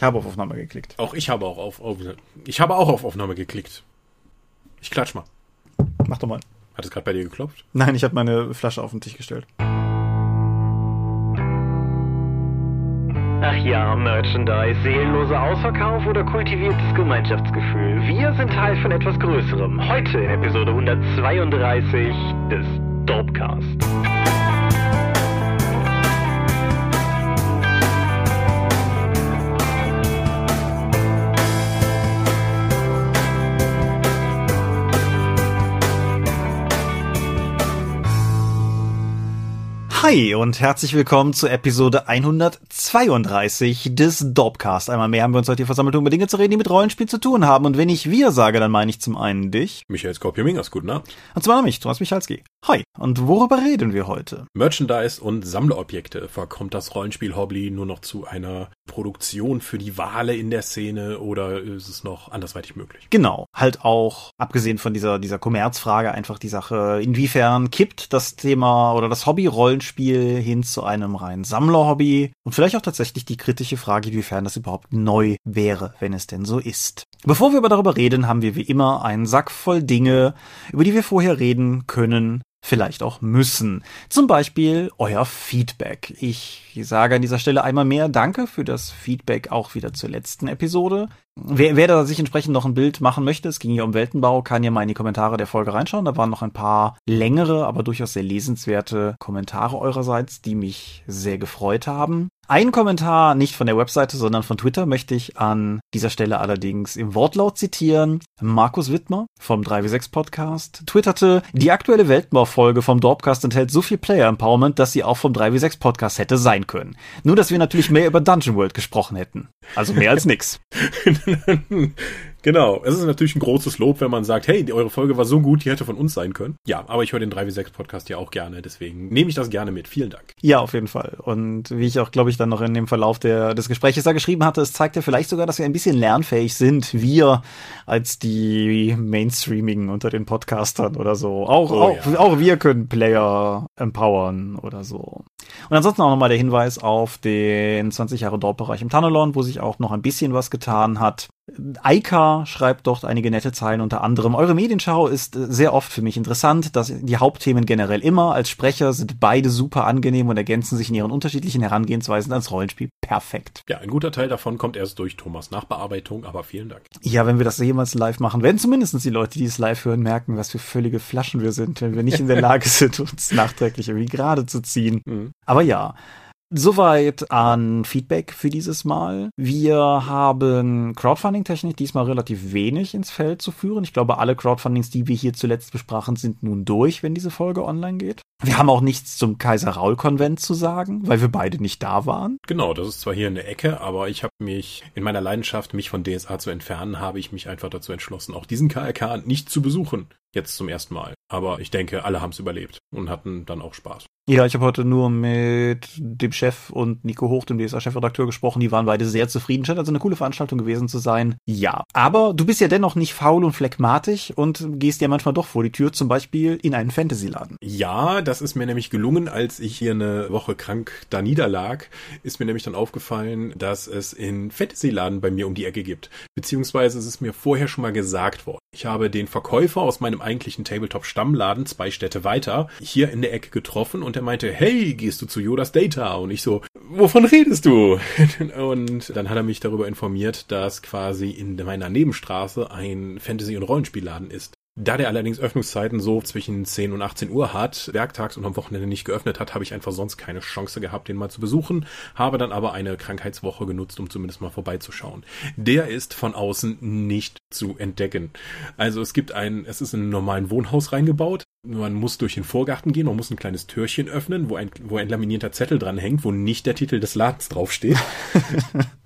Ich habe auf Aufnahme geklickt. Auch ich habe auch auf, auf ich habe auch auf Aufnahme geklickt. Ich klatsch mal. Mach doch mal. Hat es gerade bei dir geklopft? Nein, ich habe meine Flasche auf den Tisch gestellt. Ach ja, Merchandise, seelenloser Ausverkauf oder kultiviertes Gemeinschaftsgefühl. Wir sind Teil von etwas Größerem. Heute in Episode 132 des Dopecast. Hi und herzlich willkommen zu Episode 132 des Dorpcast. Einmal mehr haben wir uns heute hier versammelt, um über Dinge zu reden, die mit Rollenspiel zu tun haben. Und wenn ich wir sage, dann meine ich zum einen dich. Michael Skorpio-Mingers, guten Abend. Und zwar mich, Thomas Michalski. Hi. Und worüber reden wir heute? Merchandise und Sammlerobjekte. Verkommt das Rollenspiel-Hobby nur noch zu einer Produktion für die Wale in der Szene oder ist es noch andersweitig möglich? Genau. Halt auch, abgesehen von dieser, dieser Kommerzfrage, einfach die Sache, inwiefern kippt das Thema oder das Hobby Rollenspiel hin zu einem reinen Sammlerhobby und vielleicht auch tatsächlich die kritische Frage, inwiefern das überhaupt neu wäre, wenn es denn so ist. Bevor wir aber darüber reden, haben wir wie immer einen Sack voll Dinge, über die wir vorher reden können, vielleicht auch müssen. Zum Beispiel euer Feedback. Ich sage an dieser Stelle einmal mehr Danke für das Feedback auch wieder zur letzten Episode. Wer, wer da sich entsprechend noch ein Bild machen möchte, es ging hier um Weltenbau, kann ja mal in die Kommentare der Folge reinschauen. Da waren noch ein paar längere, aber durchaus sehr lesenswerte Kommentare eurerseits, die mich sehr gefreut haben. Ein Kommentar, nicht von der Webseite, sondern von Twitter, möchte ich an dieser Stelle allerdings im Wortlaut zitieren. Markus Wittmer vom 3W6 Podcast twitterte, die aktuelle Weltbaufolge vom Dorpcast enthält so viel Player Empowerment, dass sie auch vom 3W6 Podcast hätte sein können. Nur, dass wir natürlich mehr über Dungeon World gesprochen hätten. Also mehr als nix. Genau, es ist natürlich ein großes Lob, wenn man sagt, hey, eure Folge war so gut, die hätte von uns sein können. Ja, aber ich höre den 3W6 Podcast ja auch gerne, deswegen nehme ich das gerne mit. Vielen Dank. Ja, auf jeden Fall. Und wie ich auch, glaube ich, dann noch in dem Verlauf der, des Gesprächs da geschrieben hatte, es zeigt ja vielleicht sogar, dass wir ein bisschen lernfähig sind, wir als die Mainstreamigen unter den Podcastern oder so. Auch, Oh, auch, ja. auch wir können Player empowern oder so. Und ansonsten auch nochmal der Hinweis auf den 20 Jahre Dorp-Bereich im Tunnelon, wo sich auch noch ein bisschen was getan hat. Eika schreibt dort einige nette Zeilen unter anderem. Eure Medienschau ist äh, sehr oft für mich interessant. dass die Hauptthemen generell immer. Als Sprecher sind beide super angenehm und ergänzen sich in ihren unterschiedlichen Herangehensweisen ans Rollenspiel perfekt. Ja, ein guter Teil davon kommt erst durch Thomas Nachbearbeitung, aber vielen Dank. Ja, wenn wir das jemals live machen, werden zumindest die Leute, die es live hören, merken, was für völlige Flaschen wir sind, wenn wir nicht in der Lage sind, uns nachträglich irgendwie gerade zu ziehen. Mhm. Aber ja. Soweit an Feedback für dieses Mal. Wir haben Crowdfunding-Technik diesmal relativ wenig ins Feld zu führen. Ich glaube, alle Crowdfundings, die wir hier zuletzt besprachen, sind nun durch, wenn diese Folge online geht. Wir haben auch nichts zum Kaiser-Raul-Konvent zu sagen, weil wir beide nicht da waren. Genau, das ist zwar hier in der Ecke, aber ich habe mich in meiner Leidenschaft, mich von DSA zu entfernen, habe ich mich einfach dazu entschlossen, auch diesen KRK nicht zu besuchen. Jetzt zum ersten Mal. Aber ich denke, alle haben es überlebt und hatten dann auch Spaß. Ja, ich habe heute nur mit dem Chef und Nico Hoch, dem DSA-Chefredakteur, gesprochen. Die waren beide sehr zufrieden. Scheint also eine coole Veranstaltung gewesen zu sein. Ja. Aber du bist ja dennoch nicht faul und phlegmatisch und gehst ja manchmal doch vor die Tür, zum Beispiel in einen Fantasy-Laden. Ja, das ist mir nämlich gelungen, als ich hier eine Woche krank da niederlag, ist mir nämlich dann aufgefallen, dass es in Fantasy-Laden bei mir um die Ecke gibt. Beziehungsweise es ist mir vorher schon mal gesagt worden. Ich habe den Verkäufer aus meinem eigentlichen Tabletop-Stammladen zwei Städte weiter hier in der Ecke getroffen und er meinte, hey, gehst du zu Yodas Data? Und ich so, wovon redest du? Und dann hat er mich darüber informiert, dass quasi in meiner Nebenstraße ein Fantasy- und Rollenspielladen ist. Da der allerdings Öffnungszeiten so zwischen 10 und 18 Uhr hat, werktags und am Wochenende nicht geöffnet hat, habe ich einfach sonst keine Chance gehabt, den mal zu besuchen, habe dann aber eine Krankheitswoche genutzt, um zumindest mal vorbeizuschauen. Der ist von außen nicht zu entdecken. Also es gibt ein, es ist in einem normalen Wohnhaus reingebaut. Man muss durch den Vorgarten gehen, man muss ein kleines Türchen öffnen, wo ein, wo ein laminierter Zettel dran hängt, wo nicht der Titel des Ladens draufsteht.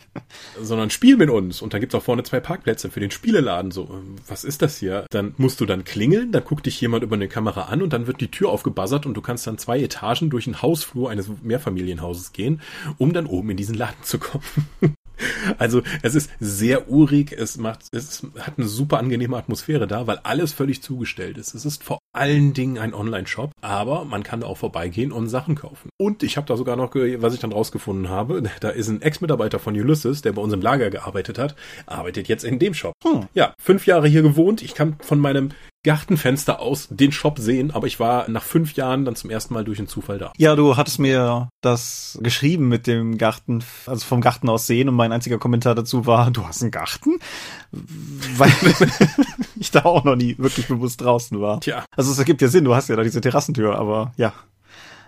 sondern Spiel mit uns. Und dann gibt's auch vorne zwei Parkplätze für den Spieleladen. So, ähm, was ist das hier? Dann musst du dann klingeln, dann guckt dich jemand über eine Kamera an und dann wird die Tür aufgebuzzert und du kannst dann zwei Etagen durch den Hausflur eines Mehrfamilienhauses gehen, um dann oben in diesen Laden zu kommen. Also es ist sehr urig, es macht, es hat eine super angenehme Atmosphäre da, weil alles völlig zugestellt ist. Es ist vor allen Dingen ein Online-Shop, aber man kann da auch vorbeigehen und Sachen kaufen. Und ich habe da sogar noch, was ich dann rausgefunden habe, da ist ein Ex-Mitarbeiter von Ulysses, der bei uns im Lager gearbeitet hat, arbeitet jetzt in dem Shop. Hm. Ja, fünf Jahre hier gewohnt. Ich kann von meinem Gartenfenster aus den Shop sehen, aber ich war nach fünf Jahren dann zum ersten Mal durch den Zufall da. Ja, du hattest mir das geschrieben mit dem Garten, also vom Garten aus sehen und mein einziger Kommentar dazu war, du hast einen Garten? Weil ich da auch noch nie wirklich bewusst draußen war. Tja. Also es ergibt ja Sinn, du hast ja da diese Terrassentür, aber ja.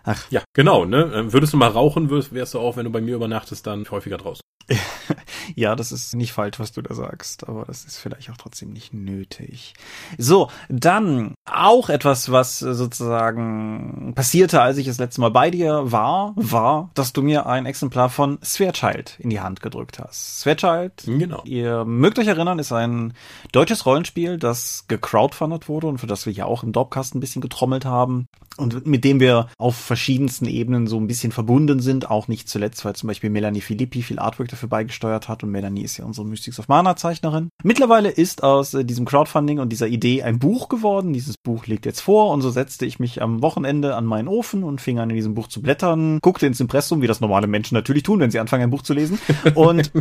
Ach. Ja, genau, ne? Würdest du mal rauchen, wärst du auch, wenn du bei mir übernachtest, dann häufiger draußen. ja, das ist nicht falsch, was du da sagst, aber das ist vielleicht auch trotzdem nicht nötig. So, dann auch etwas, was sozusagen passierte, als ich das letzte Mal bei dir war, war, dass du mir ein Exemplar von Swearchild in die Hand gedrückt hast. Swearchild, genau. ihr mögt euch erinnern, ist ein deutsches Rollenspiel, das gecrowdfundet wurde und für das wir ja auch im Dorpcast ein bisschen getrommelt haben und mit dem wir auf verschiedensten Ebenen so ein bisschen verbunden sind, auch nicht zuletzt, weil zum Beispiel Melanie Filippi viel Artwork dafür beigesteuert hat und Melanie ist ja unsere Mystics of Mana Zeichnerin. Mittlerweile ist aus äh, diesem Crowdfunding und dieser Idee ein Buch geworden. Dieses Buch liegt jetzt vor und so setzte ich mich am Wochenende an meinen Ofen und fing an in diesem Buch zu blättern, guckte ins Impressum, wie das normale Menschen natürlich tun, wenn sie anfangen ein Buch zu lesen und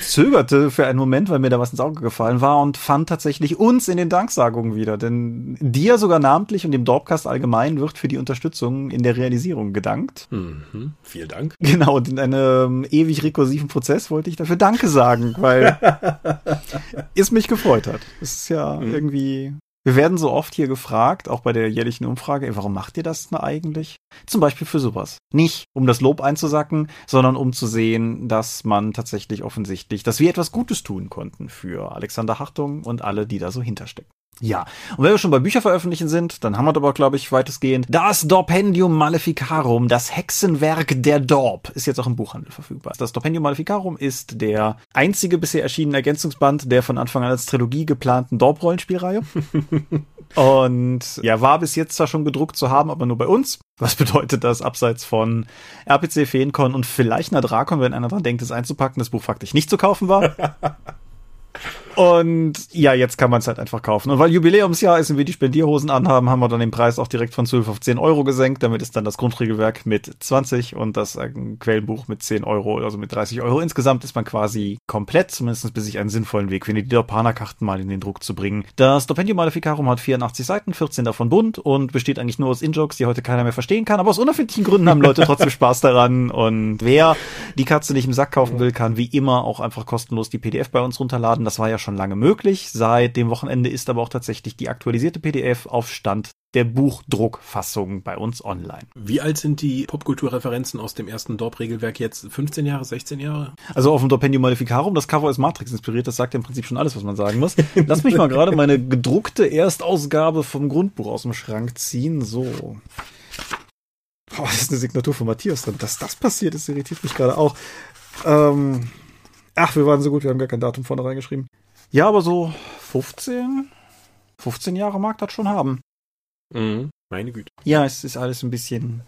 zögerte für einen Moment, weil mir da was ins Auge gefallen war und fand tatsächlich uns in den Danksagungen wieder. Denn dir sogar namentlich und dem Dorpcast allgemein wird für die Unterstützung in der Realisierung gedankt. Mhm, vielen Dank. Genau, und in einem ewig rekursiven Prozess wollte ich dafür Danke sagen, weil es mich gefreut hat. Es ist ja mhm. irgendwie wir werden so oft hier gefragt, auch bei der jährlichen Umfrage, ey, warum macht ihr das denn eigentlich? Zum Beispiel für sowas. Nicht um das Lob einzusacken, sondern um zu sehen, dass man tatsächlich offensichtlich, dass wir etwas Gutes tun konnten für Alexander Hartung und alle, die da so hinterstecken. Ja, und wenn wir schon bei Bücher veröffentlichen sind, dann haben wir aber, glaube ich, weitestgehend das Dorpendium Maleficarum, das Hexenwerk der Dorp, ist jetzt auch im Buchhandel verfügbar. Das Dorpendium Maleficarum ist der einzige bisher erschienene Ergänzungsband der von Anfang an als Trilogie geplanten Dorp-Rollenspielreihe. und ja, war bis jetzt zwar schon gedruckt zu haben, aber nur bei uns. Was bedeutet das abseits von RPC, Feencon und vielleicht einer Drakon, wenn einer dran denkt, es einzupacken, das Buch faktisch nicht zu kaufen war? Und ja, jetzt kann man es halt einfach kaufen. Und weil Jubiläumsjahr ist und wir die Spendierhosen anhaben, haben wir dann den Preis auch direkt von 12 auf 10 Euro gesenkt. Damit ist dann das Grundregelwerk mit 20 und das äh, Quellenbuch mit 10 Euro, also mit 30 Euro. Insgesamt ist man quasi komplett, zumindest bis ich einen sinnvollen Weg finde, die Dorpana-Karten mal in den Druck zu bringen. Das Stipendium Maleficarum hat 84 Seiten, 14 davon bunt und besteht eigentlich nur aus In-Jokes, die heute keiner mehr verstehen kann. Aber aus unerfindlichen Gründen haben Leute trotzdem Spaß daran. Und wer die Katze nicht im Sack kaufen will, kann wie immer auch einfach kostenlos die PDF bei uns runterladen. Das war ja schon lange möglich. Seit dem Wochenende ist aber auch tatsächlich die aktualisierte PDF auf Stand der Buchdruckfassung bei uns online. Wie alt sind die Popkulturreferenzen aus dem ersten Dorp-Regelwerk jetzt? 15 Jahre, 16 Jahre? Also auf dem Dorpendium Modificarum, das Cover ist Matrix inspiriert, das sagt ja im Prinzip schon alles, was man sagen muss. Lass mich mal gerade meine gedruckte Erstausgabe vom Grundbuch aus dem Schrank ziehen. So. Boah, das ist eine Signatur von Matthias drin. Dass das passiert ist, irritiert mich gerade auch. Ähm, ach, wir waren so gut, wir haben gar kein Datum vorne reingeschrieben. Ja, aber so 15, 15 Jahre mag das schon haben. Mhm, meine Güte. Ja, es ist alles ein bisschen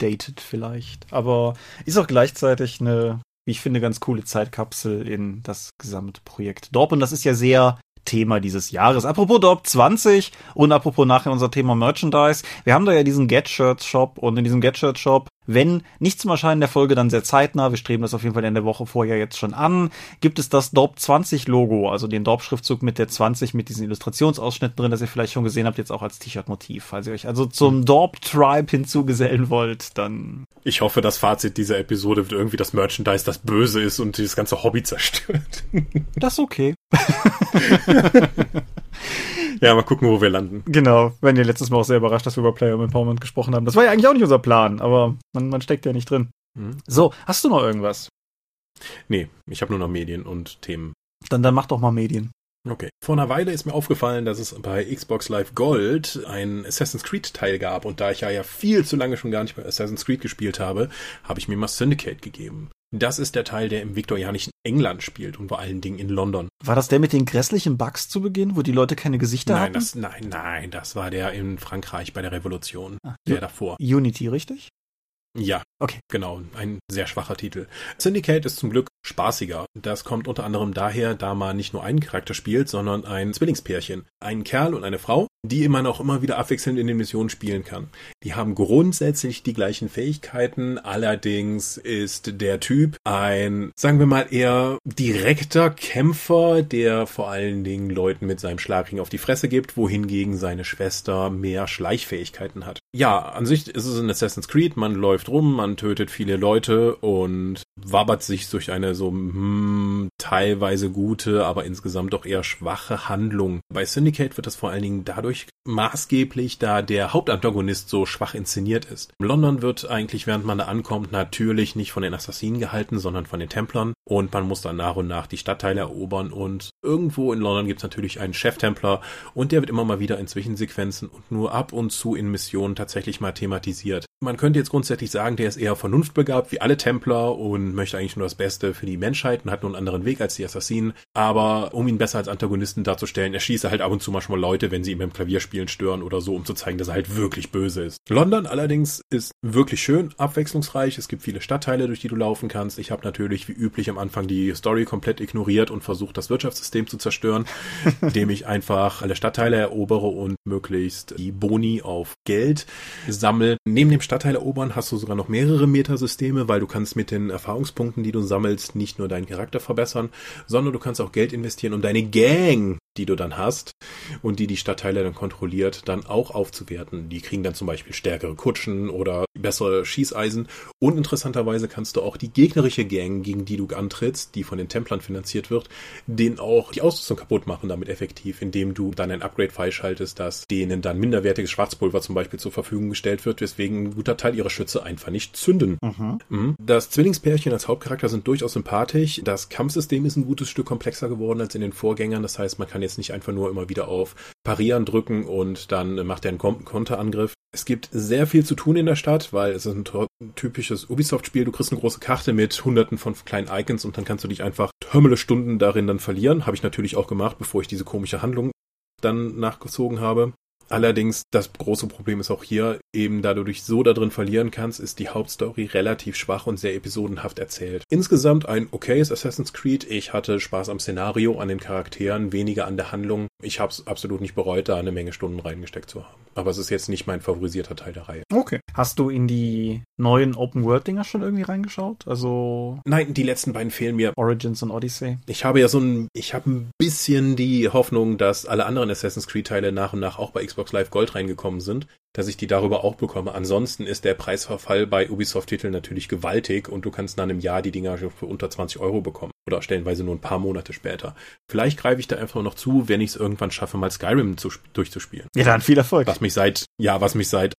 dated vielleicht, aber ist auch gleichzeitig eine, wie ich finde, ganz coole Zeitkapsel in das gesamte Projekt Dorp und das ist ja sehr Thema dieses Jahres. Apropos Dorp 20 und apropos nachher unser Thema Merchandise. Wir haben da ja diesen Get Shirts Shop und in diesem Get Shirt Shop wenn nicht zum Erscheinen der Folge, dann sehr zeitnah, wir streben das auf jeden Fall in der Woche vorher jetzt schon an, gibt es das DORP 20 Logo, also den DORP Schriftzug mit der 20 mit diesen Illustrationsausschnitten drin, das ihr vielleicht schon gesehen habt, jetzt auch als T-Shirt-Motiv. Falls ihr euch also zum DORP Tribe hinzugesellen wollt, dann. Ich hoffe, das Fazit dieser Episode wird irgendwie das Merchandise, das böse ist und dieses ganze Hobby zerstört. Das ist okay. Ja, mal gucken, wo wir landen. Genau, wenn ihr letztes Mal auch sehr überrascht, dass wir über Player Empowerment gesprochen haben. Das war ja eigentlich auch nicht unser Plan, aber man, man steckt ja nicht drin. Mhm. So, hast du noch irgendwas? Nee, ich habe nur noch Medien und Themen. Dann, dann mach doch mal Medien. Okay. Vor einer Weile ist mir aufgefallen, dass es bei Xbox Live Gold ein Assassin's Creed Teil gab und da ich ja, ja viel zu lange schon gar nicht mehr Assassin's Creed gespielt habe, habe ich mir mal Syndicate gegeben. Das ist der Teil, der im viktorianischen England spielt und vor allen Dingen in London. War das der mit den grässlichen Bugs zu Beginn, wo die Leute keine Gesichter nein, hatten? Das, nein, nein, das war der in Frankreich bei der Revolution. Ach, der davor. Unity, richtig? Ja, Okay. genau, ein sehr schwacher Titel. Syndicate ist zum Glück spaßiger. Das kommt unter anderem daher, da man nicht nur einen Charakter spielt, sondern ein Zwillingspärchen. Einen Kerl und eine Frau, die man auch immer wieder abwechselnd in den Missionen spielen kann. Die haben grundsätzlich die gleichen Fähigkeiten, allerdings ist der Typ ein, sagen wir mal, eher direkter Kämpfer, der vor allen Dingen Leuten mit seinem Schlagring auf die Fresse gibt, wohingegen seine Schwester mehr Schleichfähigkeiten hat. Ja, an sich ist es ein Assassin's Creed, man läuft rum, man tötet viele Leute und wabbert sich durch eine so hm, teilweise gute, aber insgesamt doch eher schwache Handlung. Bei Syndicate wird das vor allen Dingen dadurch maßgeblich, da der Hauptantagonist so schwach inszeniert ist. London wird eigentlich, während man da ankommt, natürlich nicht von den Assassinen gehalten, sondern von den Templern und man muss dann nach und nach die Stadtteile erobern und irgendwo in London gibt es natürlich einen Cheftempler und der wird immer mal wieder in Zwischensequenzen und nur ab und zu in Missionen tatsächlich mal thematisiert. Man könnte jetzt grundsätzlich sagen, der ist eher vernunftbegabt wie alle Templer und möchte eigentlich nur das Beste für die Menschheit und hat nur einen anderen Weg als die Assassinen. Aber um ihn besser als Antagonisten darzustellen, erschießt er halt ab und zu manchmal Leute, wenn sie ihm beim Klavierspielen stören oder so, um zu zeigen, dass er halt wirklich böse ist. London allerdings ist wirklich schön, abwechslungsreich. Es gibt viele Stadtteile, durch die du laufen kannst. Ich habe natürlich wie üblich am Anfang die Story komplett ignoriert und versucht, das Wirtschaftssystem zu zerstören, indem ich einfach alle Stadtteile erobere und möglichst die Boni auf Geld sammle. Neben dem Stadtteil erobern hast du sogar noch mehrere Metasysteme, weil du kannst mit den Erfahrungspunkten, die du sammelst, nicht nur deinen Charakter verbessern, sondern du kannst auch Geld investieren, um deine Gang, die du dann hast und die die Stadtteile dann kontrolliert, dann auch aufzuwerten. Die kriegen dann zum Beispiel stärkere Kutschen oder bessere Schießeisen und interessanterweise kannst du auch die gegnerische Gang, gegen die du antrittst, die von den Templern finanziert wird, denen auch die Ausrüstung kaputt machen damit effektiv, indem du dann ein Upgrade freischaltest, dass denen dann minderwertiges Schwarzpulver zum Beispiel zur Verfügung gestellt wird, weswegen ein guter Teil ihrer Schütze einfach nicht zünden. Mhm. Mhm. Das Zwillingspärchen als Hauptcharakter sind durchaus sympathisch. Das Kampfsystem ist ein gutes Stück komplexer geworden als in den Vorgängern. Das heißt, man kann jetzt nicht einfach nur immer wieder auf Parieren drücken und dann macht er einen Kon- Konterangriff. Es gibt sehr viel zu tun in der Stadt, weil es ist ein typisches Ubisoft-Spiel. Du kriegst eine große Karte mit hunderten von kleinen Icons und dann kannst du dich einfach Terminale Stunden darin dann verlieren. Habe ich natürlich auch gemacht, bevor ich diese komische Handlung dann nachgezogen habe. Allerdings, das große Problem ist auch hier, eben da du dich so da drin verlieren kannst, ist die Hauptstory relativ schwach und sehr episodenhaft erzählt. Insgesamt ein okayes Assassin's Creed. Ich hatte Spaß am Szenario, an den Charakteren, weniger an der Handlung. Ich habe es absolut nicht bereut, da eine Menge Stunden reingesteckt zu haben. Aber es ist jetzt nicht mein favorisierter Teil der Reihe. Okay. Hast du in die neuen Open-World-Dinger schon irgendwie reingeschaut? Also Nein, die letzten beiden fehlen mir. Origins und Odyssey? Ich habe ja so ein, ich habe ein bisschen die Hoffnung, dass alle anderen Assassin's Creed Teile nach und nach auch bei Xbox Live Gold reingekommen sind, dass ich die darüber auch bekomme. Ansonsten ist der Preisverfall bei Ubisoft-Titeln natürlich gewaltig und du kannst nach einem Jahr die Dinger schon für unter 20 Euro bekommen. Oder stellenweise nur ein paar Monate später. Vielleicht greife ich da einfach noch zu, wenn ich es irgendwann schaffe, mal Skyrim zu, durchzuspielen. Ja, dann viel Erfolg. Was mich seit, ja, was mich seit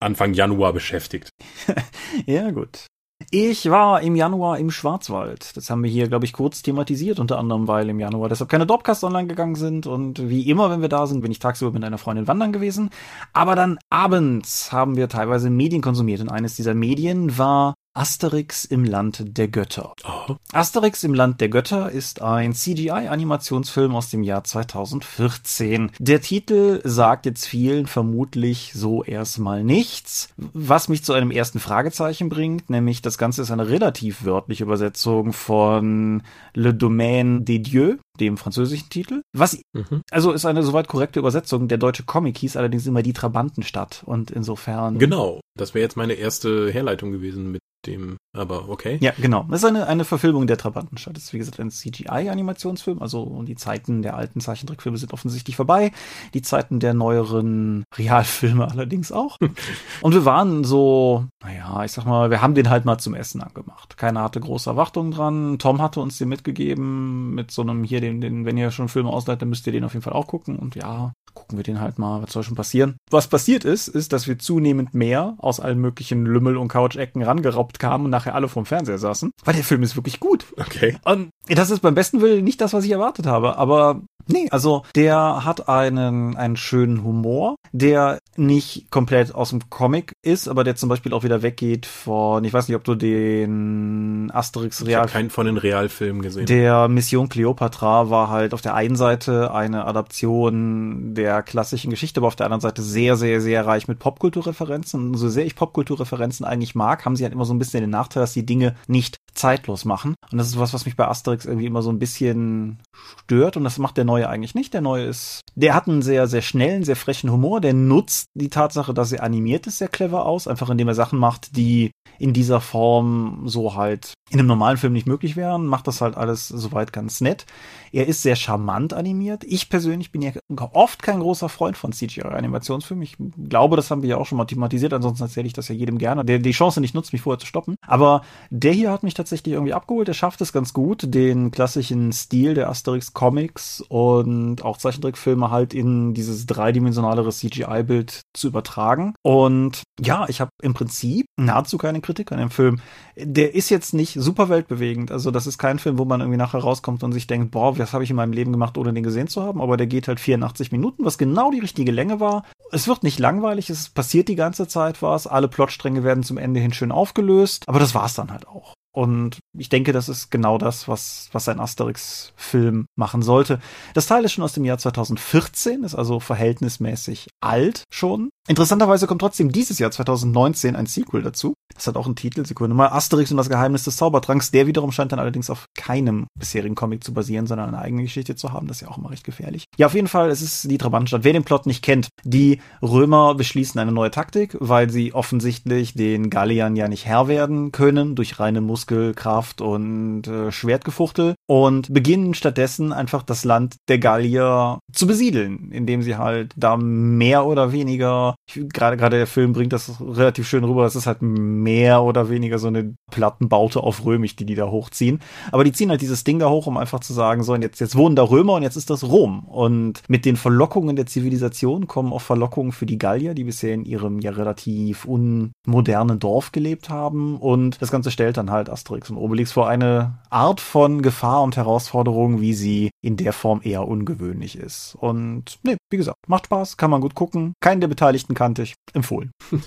Anfang Januar beschäftigt. Ja, gut. Ich war im Januar im Schwarzwald. Das haben wir hier, glaube ich, kurz thematisiert, unter anderem, weil im Januar deshalb keine Dropcasts online gegangen sind. Und wie immer, wenn wir da sind, bin ich tagsüber mit einer Freundin wandern gewesen. Aber dann abends haben wir teilweise Medien konsumiert. Und eines dieser Medien war Asterix im Land der Götter. Oh, Asterix im Land der Götter ist ein CGI-Animationsfilm aus dem Jahr 2014. Der Titel sagt jetzt vielen vermutlich so erstmal nichts, was mich zu einem ersten Fragezeichen bringt, nämlich das Ganze ist eine relativ wörtliche Übersetzung von Le Domaine des Dieux, dem französischen Titel. Was, mhm. also ist eine soweit korrekte Übersetzung. Der deutsche Comic hieß allerdings immer die Trabantenstadt und insofern. Genau. Das wäre jetzt meine erste Herleitung gewesen mit dem, aber okay. Ja, genau. Das ist eine, eine Verfilmung der Trabantenstadt. Das ist, wie gesagt, ein CGI-Animationsfilm. Also die Zeiten der alten Zeichentrickfilme sind offensichtlich vorbei. Die Zeiten der neueren Realfilme allerdings auch. Und wir waren so, naja, ich sag mal, wir haben den halt mal zum Essen angemacht. Keiner hatte große Erwartungen dran. Tom hatte uns den mitgegeben mit so einem hier, den, den, wenn ihr schon Filme ausleiht, dann müsst ihr den auf jeden Fall auch gucken. Und ja, gucken wir den halt mal, was soll schon passieren. Was passiert ist, ist, dass wir zunehmend mehr aus allen möglichen Lümmel- und Couch-Ecken rangeraubt kamen und nachher alle vorm Fernseher saßen. Weil der Film ist wirklich gut. Okay. Und das ist beim besten Willen nicht das, was ich erwartet habe, aber nee, also der hat einen, einen schönen Humor, der nicht komplett aus dem Comic ist, aber der zum Beispiel auch wieder weggeht von, ich weiß nicht, ob du den Asterix Real. Ich habe keinen von den Realfilmen gesehen. Der Mission Cleopatra war halt auf der einen Seite eine Adaption der klassischen Geschichte, aber auf der anderen Seite sehr, sehr, sehr reich mit Popkulturreferenzen. Und so sehr ich Popkulturreferenzen eigentlich mag, haben sie halt immer so ein bisschen den Nachteil, dass die Dinge nicht zeitlos machen. Und das ist was, was mich bei Asterix irgendwie immer so ein bisschen stört. Und das macht der Neue eigentlich nicht. Der Neue ist, der hat einen sehr, sehr schnellen, sehr frechen Humor. Der nutzt die Tatsache, dass er animiert ist, sehr clever aus. Einfach indem er Sachen macht, die in dieser Form so halt in einem normalen Film nicht möglich wären. Macht das halt alles soweit ganz nett. Er ist sehr charmant animiert. Ich persönlich bin ja oft kein großer Freund von CGI-Animationsfilmen. Ich glaube, das haben wir ja auch schon mal thematisiert. Ansonsten erzähle ich das ja jedem gerne, der die Chance nicht nutzt, mich vorher zu stoppen. Aber der hier hat mich tatsächlich irgendwie abgeholt. Er schafft es ganz gut, den klassischen Stil der Asterix Comics und auch Zeichentrickfilme halt in dieses dreidimensionalere CGI-Bild zu übertragen. Und ja, ich habe im Prinzip nahezu keine Kritik an dem Film. Der ist jetzt nicht super weltbewegend. Also das ist kein Film, wo man irgendwie nachher rauskommt und sich denkt, boah, was habe ich in meinem Leben gemacht, ohne den gesehen zu haben, aber der geht halt 84 Minuten, was genau die richtige Länge war. Es wird nicht langweilig, es passiert die ganze Zeit was, alle Plotstränge werden zum Ende hin schön aufgelöst, aber das war's dann halt auch. Und ich denke, das ist genau das, was, was ein Asterix-Film machen sollte. Das Teil ist schon aus dem Jahr 2014, ist also verhältnismäßig alt schon. Interessanterweise kommt trotzdem dieses Jahr 2019 ein Sequel dazu. Das hat auch einen Titel, Sekunde mal, Asterix und das Geheimnis des Zaubertranks. Der wiederum scheint dann allerdings auf keinem bisherigen Comic zu basieren, sondern eine eigene Geschichte zu haben. Das ist ja auch immer recht gefährlich. Ja, auf jeden Fall, es ist die Trabantenstadt. Wer den Plot nicht kennt, die Römer beschließen eine neue Taktik, weil sie offensichtlich den Galliern ja nicht Herr werden können durch reine Muskelkraft und äh, Schwertgefuchtel und beginnen stattdessen einfach das Land der Gallier zu besiedeln, indem sie halt da mehr oder weniger gerade gerade der Film bringt das relativ schön rüber. Das ist halt mehr oder weniger so eine Plattenbaute auf Römisch, die die da hochziehen. Aber die ziehen halt dieses Ding da hoch, um einfach zu sagen, so, und jetzt, jetzt wohnen da Römer und jetzt ist das Rom. Und mit den Verlockungen der Zivilisation kommen auch Verlockungen für die Gallier, die bisher in ihrem ja relativ unmodernen Dorf gelebt haben. Und das Ganze stellt dann halt Asterix und Obelix vor eine Art von Gefahr und Herausforderung, wie sie in der Form eher ungewöhnlich ist. Und nee, wie gesagt, macht Spaß, kann man gut gucken. Keinen der Beteiligten kannte ich. Empfohlen.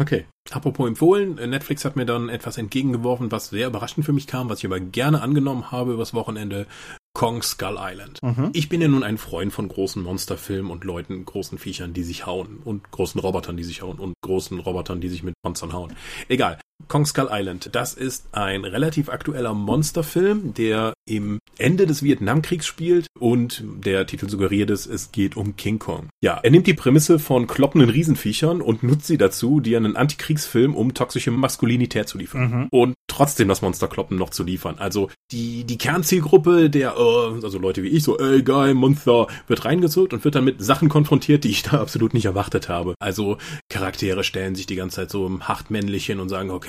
Okay. Apropos empfohlen, Netflix hat mir dann etwas entgegengeworfen, was sehr überraschend für mich kam, was ich aber gerne angenommen habe übers Wochenende. Kong Skull Island. Mhm. Ich bin ja nun ein Freund von großen Monsterfilmen und Leuten, großen Viechern, die sich hauen und großen Robotern, die sich hauen und großen Robotern, die sich mit Monstern hauen. Egal. Kong Skull Island, das ist ein relativ aktueller Monsterfilm, der im Ende des Vietnamkriegs spielt und der Titel suggeriert es, es geht um King Kong. Ja, er nimmt die Prämisse von kloppenden Riesenviechern und nutzt sie dazu, dir einen Antikriegsfilm um toxische Maskulinität zu liefern. Mhm. Und trotzdem das Monsterkloppen noch zu liefern. Also die, die Kernzielgruppe der, äh, also Leute wie ich, so, ey, geil, Monster, wird reingezogen und wird dann mit Sachen konfrontiert, die ich da absolut nicht erwartet habe. Also Charaktere stellen sich die ganze Zeit so hart männlich hin und sagen, okay,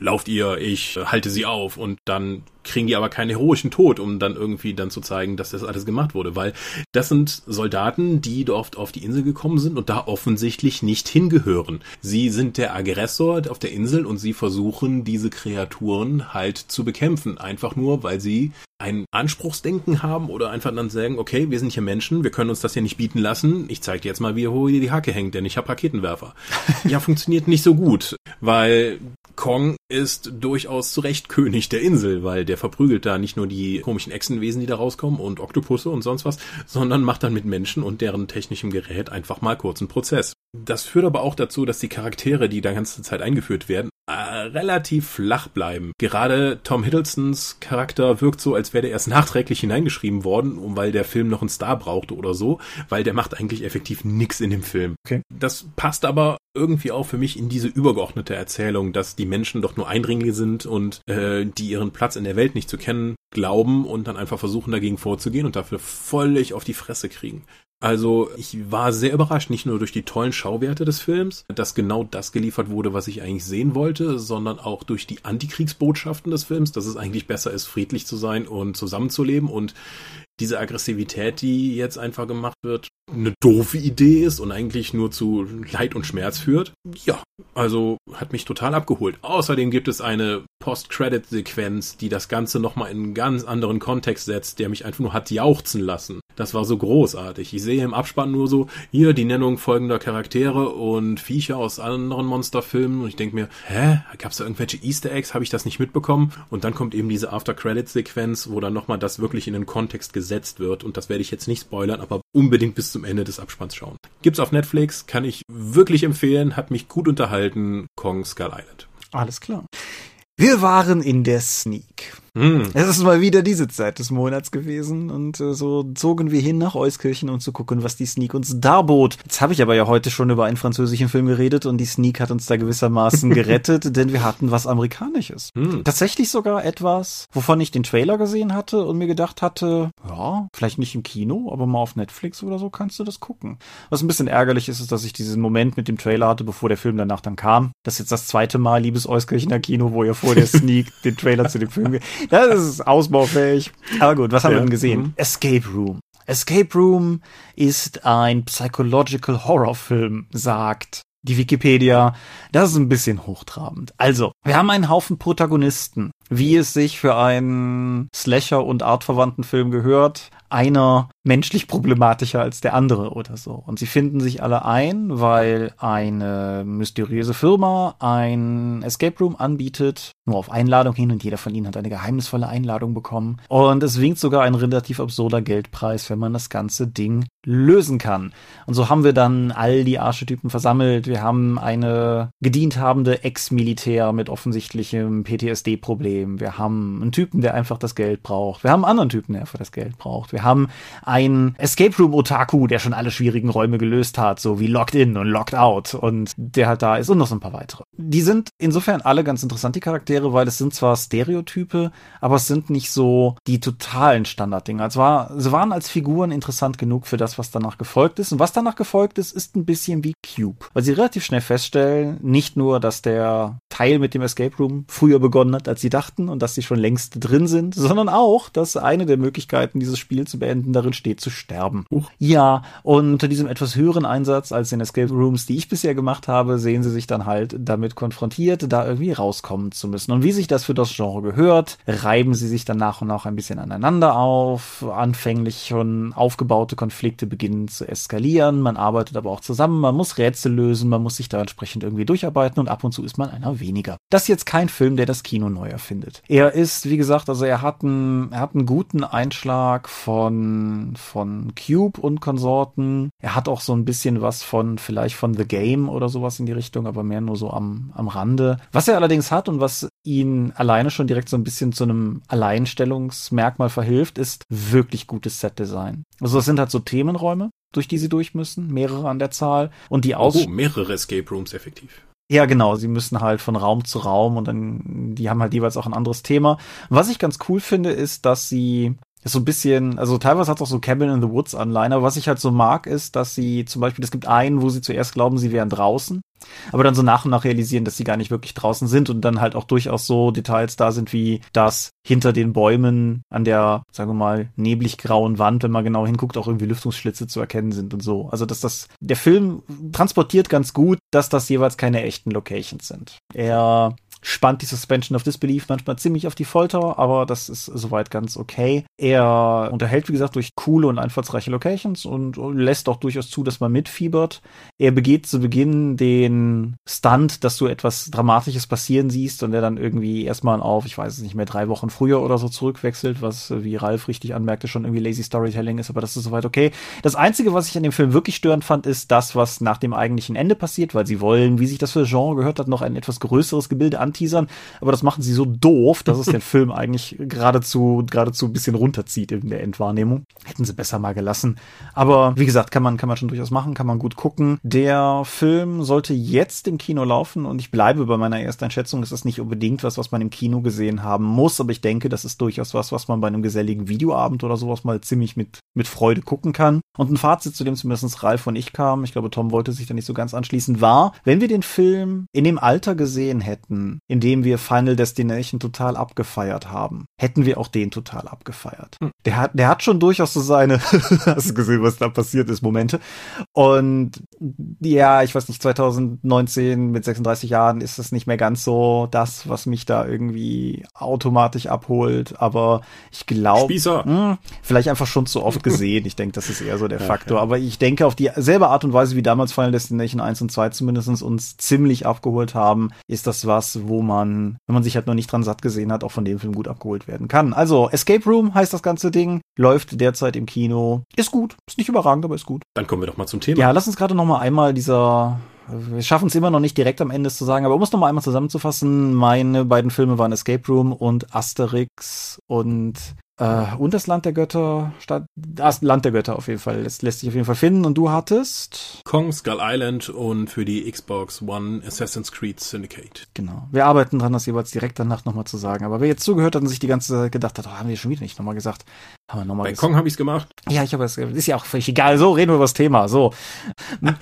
lauft ihr, ich halte sie auf und dann kriegen die aber keinen heroischen Tod, um dann irgendwie dann zu zeigen, dass das alles gemacht wurde, weil das sind Soldaten, die dort auf die Insel gekommen sind und da offensichtlich nicht hingehören. Sie sind der Aggressor auf der Insel und sie versuchen diese Kreaturen halt zu bekämpfen, einfach nur, weil sie ein Anspruchsdenken haben oder einfach dann sagen, okay, wir sind hier Menschen, wir können uns das hier nicht bieten lassen. Ich zeige dir jetzt mal, wie hoch hier die Hacke hängt, denn ich habe Raketenwerfer. ja, funktioniert nicht so gut, weil Kong ist durchaus zu Recht König der Insel, weil der verprügelt da nicht nur die komischen Echsenwesen, die da rauskommen und Oktopusse und sonst was, sondern macht dann mit Menschen und deren technischem Gerät einfach mal kurzen Prozess. Das führt aber auch dazu, dass die Charaktere, die da ganze Zeit eingeführt werden, äh, relativ flach bleiben. Gerade Tom Hiddlestons Charakter wirkt so, als wäre der erst nachträglich hineingeschrieben worden, weil der Film noch einen Star brauchte oder so, weil der macht eigentlich effektiv nix in dem Film. Okay. Das passt aber irgendwie auch für mich in diese übergeordnete Erzählung, dass die Menschen doch nur Eindringlinge sind und äh, die ihren Platz in der Welt nicht zu kennen glauben und dann einfach versuchen dagegen vorzugehen und dafür völlig auf die Fresse kriegen. Also ich war sehr überrascht, nicht nur durch die tollen Schauwerte des Films, dass genau das geliefert wurde, was ich eigentlich sehen wollte, sondern auch durch die Antikriegsbotschaften des Films, dass es eigentlich besser ist, friedlich zu sein und zusammenzuleben und diese Aggressivität, die jetzt einfach gemacht wird, eine doofe Idee ist und eigentlich nur zu Leid und Schmerz führt. Ja, also hat mich total abgeholt. Außerdem gibt es eine Post-Credit-Sequenz, die das Ganze nochmal in einen ganz anderen Kontext setzt, der mich einfach nur hat jauchzen lassen. Das war so großartig. Ich sehe im Abspann nur so, hier die Nennung folgender Charaktere und Viecher aus anderen Monsterfilmen und ich denke mir, hä, gab es da irgendwelche Easter Eggs? Habe ich das nicht mitbekommen? Und dann kommt eben diese After-Credit-Sequenz, wo dann nochmal das wirklich in den Kontext gesetzt wird und das werde ich jetzt nicht spoilern, aber unbedingt bis zum Ende des Abspanns schauen. Gibt's auf Netflix, kann ich wirklich empfehlen, hat mich gut unterhalten, Kong Skull Island. Alles klar. Wir waren in der Sneak. Hm. Es ist mal wieder diese Zeit des Monats gewesen und äh, so zogen wir hin nach Euskirchen, um zu gucken, was die Sneak uns darbot. Jetzt habe ich aber ja heute schon über einen französischen Film geredet und die Sneak hat uns da gewissermaßen gerettet, denn wir hatten was Amerikanisches. Hm. Tatsächlich sogar etwas, wovon ich den Trailer gesehen hatte und mir gedacht hatte, ja, vielleicht nicht im Kino, aber mal auf Netflix oder so kannst du das gucken. Was ein bisschen ärgerlich ist, ist, dass ich diesen Moment mit dem Trailer hatte, bevor der Film danach dann kam. Das ist jetzt das zweite Mal, liebes Euskirchener Kino, wo ihr vor der Sneak den Trailer zu dem Film das ist ausbaufähig. Aber gut, was haben wir denn gesehen? Mhm. Escape Room. Escape Room ist ein Psychological Horror Film, sagt die Wikipedia. Das ist ein bisschen hochtrabend. Also, wir haben einen Haufen Protagonisten, wie es sich für einen Slasher- und artverwandten Film gehört. Einer menschlich problematischer als der andere oder so. Und sie finden sich alle ein, weil eine mysteriöse Firma ein Escape Room anbietet, nur auf Einladung hin und jeder von ihnen hat eine geheimnisvolle Einladung bekommen. Und es winkt sogar ein relativ absurder Geldpreis, wenn man das ganze Ding lösen kann. Und so haben wir dann all die Archetypen versammelt. Wir haben eine gedient habende Ex-Militär mit offensichtlichem PTSD-Problem. Wir haben einen Typen, der einfach das Geld braucht. Wir haben einen anderen Typen, der einfach das Geld braucht. Wir haben ein Escape Room Otaku, der schon alle schwierigen Räume gelöst hat, so wie Locked In und Locked Out und der halt da ist und noch so ein paar weitere. Die sind insofern alle ganz interessant, die Charaktere, weil es sind zwar Stereotype, aber es sind nicht so die totalen Standarddinger. Es war, sie waren als Figuren interessant genug für das, was danach gefolgt ist. Und was danach gefolgt ist, ist ein bisschen wie Cube. Weil sie relativ schnell feststellen, nicht nur, dass der Teil mit dem Escape Room früher begonnen hat, als sie dachten und dass sie schon längst drin sind, sondern auch, dass eine der Möglichkeiten, dieses Spiel zu beenden, darin steht, zu sterben. Huch. Ja, und unter diesem etwas höheren Einsatz als in Escape Rooms, die ich bisher gemacht habe, sehen sie sich dann halt damit konfrontiert, da irgendwie rauskommen zu müssen. Und wie sich das für das Genre gehört, reiben sie sich dann nach und nach ein bisschen aneinander auf. Anfänglich schon aufgebaute Konflikte beginnen zu eskalieren. Man arbeitet aber auch zusammen, man muss Rätsel lösen, man muss sich da entsprechend irgendwie durcharbeiten und ab und zu ist man einer weniger. Das ist jetzt kein Film, der das Kino neu erfindet. Er ist, wie gesagt, also er hat einen, er hat einen guten Einschlag von, von Cube und Konsorten. Er hat auch so ein bisschen was von, vielleicht von The Game oder sowas in die Richtung, aber mehr nur so am, am Rande. Was er allerdings hat und was ihn alleine schon direkt so ein bisschen zu einem Alleinstellungsmerkmal verhilft, ist wirklich gutes Setdesign. Also das sind halt so Themenräume, durch die sie durch müssen, mehrere an der Zahl. Und die Aus Oh, mehrere Escape Rooms effektiv. ja, genau. Sie müssen halt von Raum zu Raum und dann, die haben halt jeweils auch ein anderes Thema. Was ich ganz cool finde, ist, dass sie ist so ein bisschen, also teilweise hat es auch so Cabin in the Woods Anleihen, aber was ich halt so mag, ist, dass sie zum Beispiel, es gibt einen, wo sie zuerst glauben, sie wären draußen, aber dann so nach und nach realisieren, dass sie gar nicht wirklich draußen sind und dann halt auch durchaus so Details da sind, wie dass hinter den Bäumen an der, sagen wir mal, neblig grauen Wand, wenn man genau hinguckt, auch irgendwie Lüftungsschlitze zu erkennen sind und so. Also dass das, der Film transportiert ganz gut, dass das jeweils keine echten Locations sind. Er spannt die Suspension of Disbelief manchmal ziemlich auf die Folter, aber das ist soweit ganz okay. Er unterhält, wie gesagt, durch coole und einfallsreiche Locations und lässt auch durchaus zu, dass man mitfiebert. Er begeht zu Beginn den Stunt, dass du etwas Dramatisches passieren siehst und der dann irgendwie erstmal auf, ich weiß es nicht mehr, drei Wochen früher oder so zurückwechselt, was, wie Ralf richtig anmerkte, schon irgendwie lazy Storytelling ist, aber das ist soweit okay. Das Einzige, was ich an dem Film wirklich störend fand, ist das, was nach dem eigentlichen Ende passiert, weil sie wollen, wie sich das für Genre gehört hat, noch ein etwas größeres Gebilde anteasern, aber das machen sie so doof, dass es den Film eigentlich geradezu, geradezu ein bisschen runterzieht in der Endwahrnehmung. Hätten sie besser mal gelassen. Aber wie gesagt, kann man, kann man schon durchaus machen, kann man gut gucken. Der Film sollte jetzt im Kino laufen und ich bleibe bei meiner Ersteinschätzung. Es ist nicht unbedingt was, was man im Kino gesehen haben muss, aber ich denke, das ist durchaus was, was man bei einem geselligen Videoabend oder sowas mal ziemlich mit, mit Freude gucken kann. Und ein Fazit, zu dem zumindest Ralf und ich kamen, ich glaube, Tom wollte sich da nicht so ganz anschließen, war, wenn wir den Film in dem Alter gesehen hätten, hätten, indem wir Final Destination total abgefeiert haben, hätten wir auch den total abgefeiert. Hm. Der hat, der hat schon durchaus so seine, hast du gesehen, was da passiert ist, Momente. Und ja, ich weiß nicht, 2019 mit 36 Jahren ist das nicht mehr ganz so das, was mich da irgendwie automatisch abholt. Aber ich glaube, hm, vielleicht einfach schon zu oft gesehen. Ich denke, das ist eher so der Faktor. Aber ich denke, auf dieselbe Art und Weise wie damals Final Destination 1 und 2 zumindest uns ziemlich abgeholt haben, ist das was, wo man, wenn man sich halt noch nicht dran satt gesehen hat, auch von dem Film gut abgeholt werden kann. Also Escape Room heißt das ganze Ding, läuft derzeit im Kino, ist gut, ist nicht überragend, aber ist gut. Dann kommen wir doch mal zum Thema. Ja, lass uns gerade noch mal einmal dieser wir schaffen es immer noch nicht direkt am Ende zu sagen, aber um es noch mal einmal zusammenzufassen, meine beiden Filme waren Escape Room und Asterix und äh, und das Land der Götter, statt, das Land der Götter auf jeden Fall. Das lässt sich auf jeden Fall finden. Und du hattest? Kong, Skull Island und für die Xbox One Assassin's Creed Syndicate. Genau. Wir arbeiten dran, das jeweils direkt danach nochmal zu sagen. Aber wer jetzt zugehört hat und sich die ganze Zeit gedacht hat, oh, haben wir schon wieder nicht nochmal gesagt. Haben wir nochmal Bei. Kong habe ich's gemacht. Ja, ich habe es, ist ja auch völlig egal. So, reden wir über das Thema. So.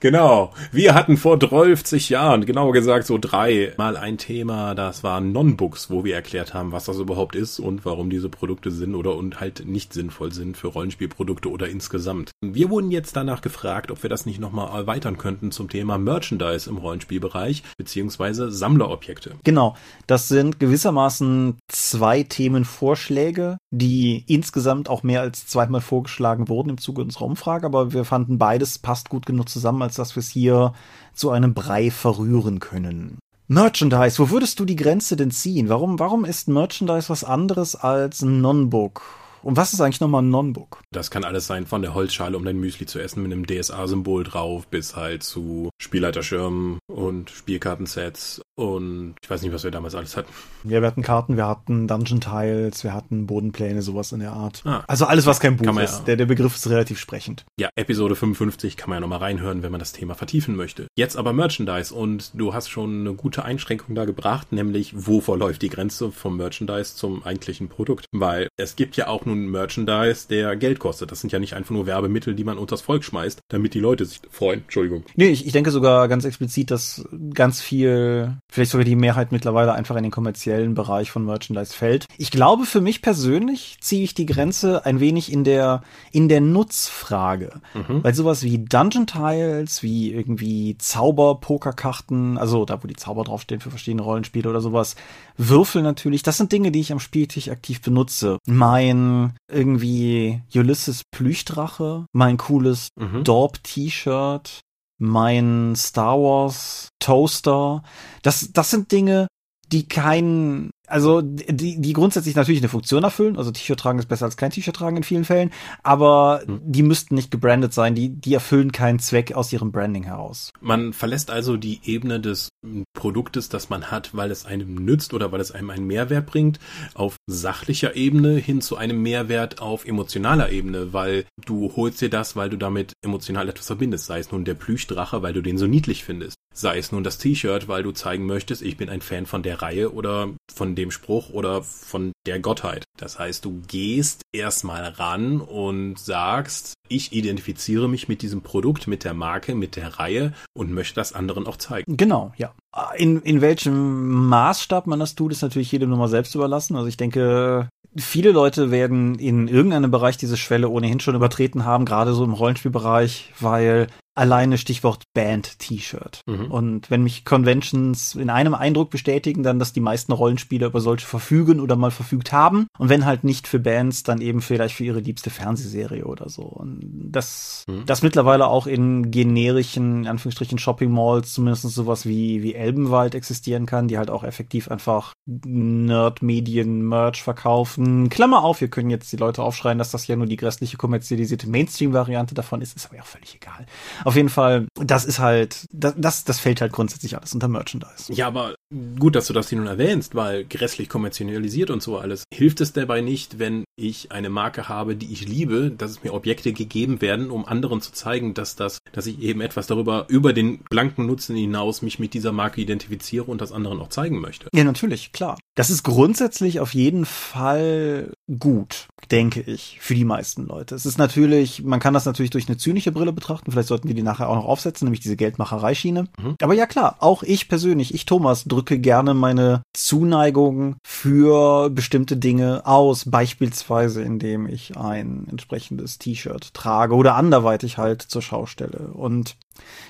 genau. Wir hatten vor 30 Jahren, genauer gesagt so drei, mal ein Thema, das war Non-Books, wo wir erklärt haben, was das überhaupt ist und warum diese Produkte sind oder und halt nicht sinnvoll sind für Rollenspielprodukte oder insgesamt. Wir wurden jetzt danach gefragt, ob wir das nicht nochmal erweitern könnten zum Thema Merchandise im Rollenspielbereich beziehungsweise Sammlerobjekte. Genau, das sind gewissermaßen zwei Themenvorschläge, die insgesamt auch mehr als zweimal vorgeschlagen wurden im Zuge unserer Umfrage, aber wir fanden beides passt gut genug zusammen, als dass wir es hier zu einem Brei verrühren können. Merchandise, wo würdest du die Grenze denn ziehen? Warum, warum ist Merchandise was anderes als ein Non-Book? Und was ist eigentlich nochmal ein Non-Book? Das kann alles sein, von der Holzschale, um dein Müsli zu essen, mit einem DSA-Symbol drauf, bis halt zu Spielleiterschirmen und Spielkartensets und ich weiß nicht, was wir damals alles hatten. Ja, wir hatten Karten, wir hatten Dungeon Tiles, wir hatten Bodenpläne, sowas in der Art. Ah, also alles, was kein Buch ist. Ja, der, der Begriff ist relativ sprechend. Ja, Episode 55 kann man ja nochmal reinhören, wenn man das Thema vertiefen möchte. Jetzt aber Merchandise und du hast schon eine gute Einschränkung da gebracht, nämlich wo verläuft die Grenze vom Merchandise zum eigentlichen Produkt? Weil es gibt ja auch nun Merchandise, der Geld kostet. Das sind ja nicht einfach nur Werbemittel, die man unters Volk schmeißt, damit die Leute sich freuen. Entschuldigung. Nee, ich, ich denke sogar ganz explizit, dass ganz viel vielleicht sogar die Mehrheit mittlerweile einfach in den kommerziellen Bereich von Merchandise fällt. Ich glaube, für mich persönlich ziehe ich die Grenze ein wenig in der, in der Nutzfrage. Mhm. Weil sowas wie Dungeon Tiles, wie irgendwie Zauber-Pokerkarten, also da, wo die Zauber draufstehen für verschiedene Rollenspiele oder sowas, Würfel natürlich, das sind Dinge, die ich am Spieltisch aktiv benutze. Mein irgendwie Ulysses Plüchdrache, mein cooles mhm. Dorp-T-Shirt, mein Star Wars Toaster. Das, das sind Dinge, die keinen also die, die grundsätzlich natürlich eine Funktion erfüllen. Also T-Shirt tragen ist besser als kein T-Shirt tragen in vielen Fällen, aber hm. die müssten nicht gebrandet sein. Die, die erfüllen keinen Zweck aus ihrem Branding heraus. Man verlässt also die Ebene des Produktes, das man hat, weil es einem nützt oder weil es einem einen Mehrwert bringt, auf sachlicher Ebene hin zu einem Mehrwert auf emotionaler Ebene, weil du holst dir das, weil du damit emotional etwas verbindest. Sei es nun der Plüschdrache, weil du den so niedlich findest. Sei es nun das T-Shirt, weil du zeigen möchtest, ich bin ein Fan von der Reihe oder von dem Spruch oder von der Gottheit. Das heißt, du gehst erstmal ran und sagst, ich identifiziere mich mit diesem Produkt, mit der Marke, mit der Reihe und möchte das anderen auch zeigen. Genau, ja. In, in welchem Maßstab man das tut, ist natürlich jedem nur mal selbst überlassen. Also ich denke, viele Leute werden in irgendeinem Bereich diese Schwelle ohnehin schon übertreten haben, gerade so im Rollenspielbereich, weil alleine Stichwort Band-T-Shirt. Mhm. Und wenn mich Conventions in einem Eindruck bestätigen, dann, dass die meisten Rollenspieler über solche verfügen oder mal verfügt haben. Und wenn halt nicht für Bands, dann eben vielleicht für ihre liebste Fernsehserie oder so. Und das, mhm. das mittlerweile auch in generischen, in Anführungsstrichen, Shopping-Malls zumindest sowas wie, wie Elbenwald existieren kann, die halt auch effektiv einfach Nerd-Medien-Merch verkaufen. Klammer auf, wir können jetzt die Leute aufschreien, dass das ja nur die grässliche kommerzialisierte Mainstream-Variante davon ist, ist aber ja auch völlig egal. Auf jeden Fall, das ist halt, das, das fällt halt grundsätzlich alles unter Merchandise. Ja, aber gut, dass du das hier nun erwähnst, weil grässlich kommerzialisiert und so alles. Hilft es dabei nicht, wenn ich eine Marke habe, die ich liebe, dass es mir Objekte gegeben werden, um anderen zu zeigen, dass das, dass ich eben etwas darüber, über den blanken Nutzen hinaus mich mit dieser Marke identifiziere und das anderen auch zeigen möchte? Ja, natürlich, klar. Das ist grundsätzlich auf jeden Fall gut, denke ich, für die meisten Leute. Es ist natürlich, man kann das natürlich durch eine zynische Brille betrachten, vielleicht sollten wir die nachher auch noch aufsetzen, nämlich diese Geldmachereischiene. Mhm. Aber ja klar, auch ich persönlich, ich Thomas, drücke gerne meine Zuneigung für bestimmte Dinge aus, beispielsweise indem ich ein entsprechendes T-Shirt trage oder anderweitig halt zur Schau stelle. Und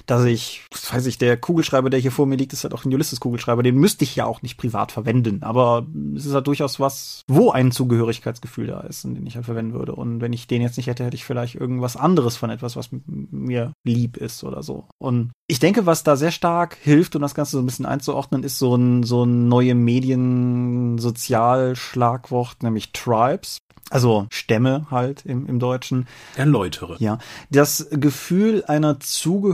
dass ich, weiß ich, der Kugelschreiber, der hier vor mir liegt, ist halt auch ein Ulysses-Kugelschreiber, den müsste ich ja auch nicht privat verwenden, aber es ist halt durchaus was, wo ein Zugehörigkeitsgefühl da ist, den ich halt verwenden würde. Und wenn ich den jetzt nicht hätte, hätte ich vielleicht irgendwas anderes von etwas, was mir lieb ist oder so. Und ich denke, was da sehr stark hilft, um das Ganze so ein bisschen einzuordnen, ist so ein, so ein neue Medien-Sozialschlagwort, nämlich Tribes also Stämme halt im, im Deutschen. Erläutere. Ja. Das Gefühl einer Zugehörigkeit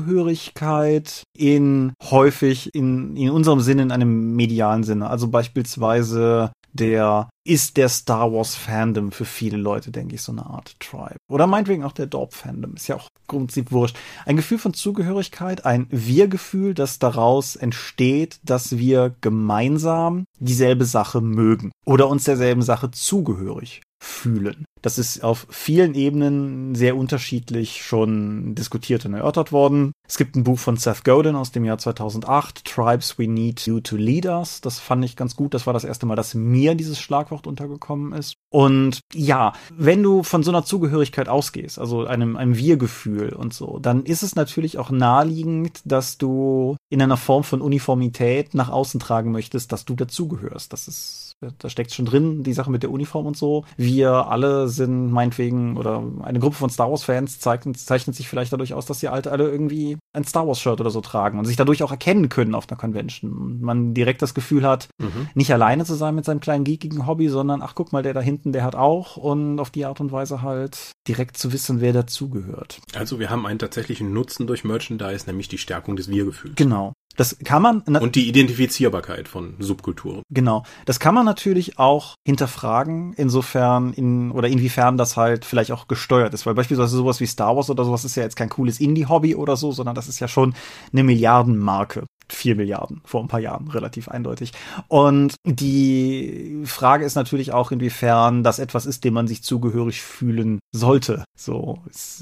in häufig in, in unserem Sinne, in einem medialen Sinne. Also beispielsweise der ist der Star Wars Fandom für viele Leute, denke ich, so eine Art Tribe. Oder meinetwegen auch der Dorp Fandom. Ist ja auch grundsätzlich wurscht. Ein Gefühl von Zugehörigkeit, ein Wir-Gefühl, das daraus entsteht, dass wir gemeinsam dieselbe Sache mögen oder uns derselben Sache zugehörig fühlen. Das ist auf vielen Ebenen sehr unterschiedlich schon diskutiert und erörtert worden. Es gibt ein Buch von Seth Godin aus dem Jahr 2008, Tribes We Need You to Lead Us. Das fand ich ganz gut. Das war das erste Mal, dass mir dieses Schlagwort untergekommen ist. Und ja, wenn du von so einer Zugehörigkeit ausgehst, also einem, einem Wir-Gefühl und so, dann ist es natürlich auch naheliegend, dass du in einer Form von Uniformität nach außen tragen möchtest, dass du dazugehörst. Das ist da steckt schon drin, die Sache mit der Uniform und so. Wir alle sind meinetwegen, oder eine Gruppe von Star Wars-Fans zeichnet, zeichnet sich vielleicht dadurch aus, dass sie halt alle irgendwie ein Star Wars-Shirt oder so tragen und sich dadurch auch erkennen können auf einer Convention. Und man direkt das Gefühl hat, mhm. nicht alleine zu sein mit seinem kleinen geekigen Hobby, sondern ach guck mal, der da hinten, der hat auch und auf die Art und Weise halt direkt zu wissen, wer dazugehört. Also wir haben einen tatsächlichen Nutzen durch Merchandise, nämlich die Stärkung des Wir-Gefühls. Genau. Das kann man. Und die Identifizierbarkeit von Subkulturen. Genau. Das kann man natürlich auch hinterfragen, insofern in, oder inwiefern das halt vielleicht auch gesteuert ist. Weil beispielsweise sowas wie Star Wars oder sowas ist ja jetzt kein cooles Indie-Hobby oder so, sondern das ist ja schon eine Milliardenmarke. Vier Milliarden vor ein paar Jahren, relativ eindeutig. Und die Frage ist natürlich auch, inwiefern das etwas ist, dem man sich zugehörig fühlen sollte. So,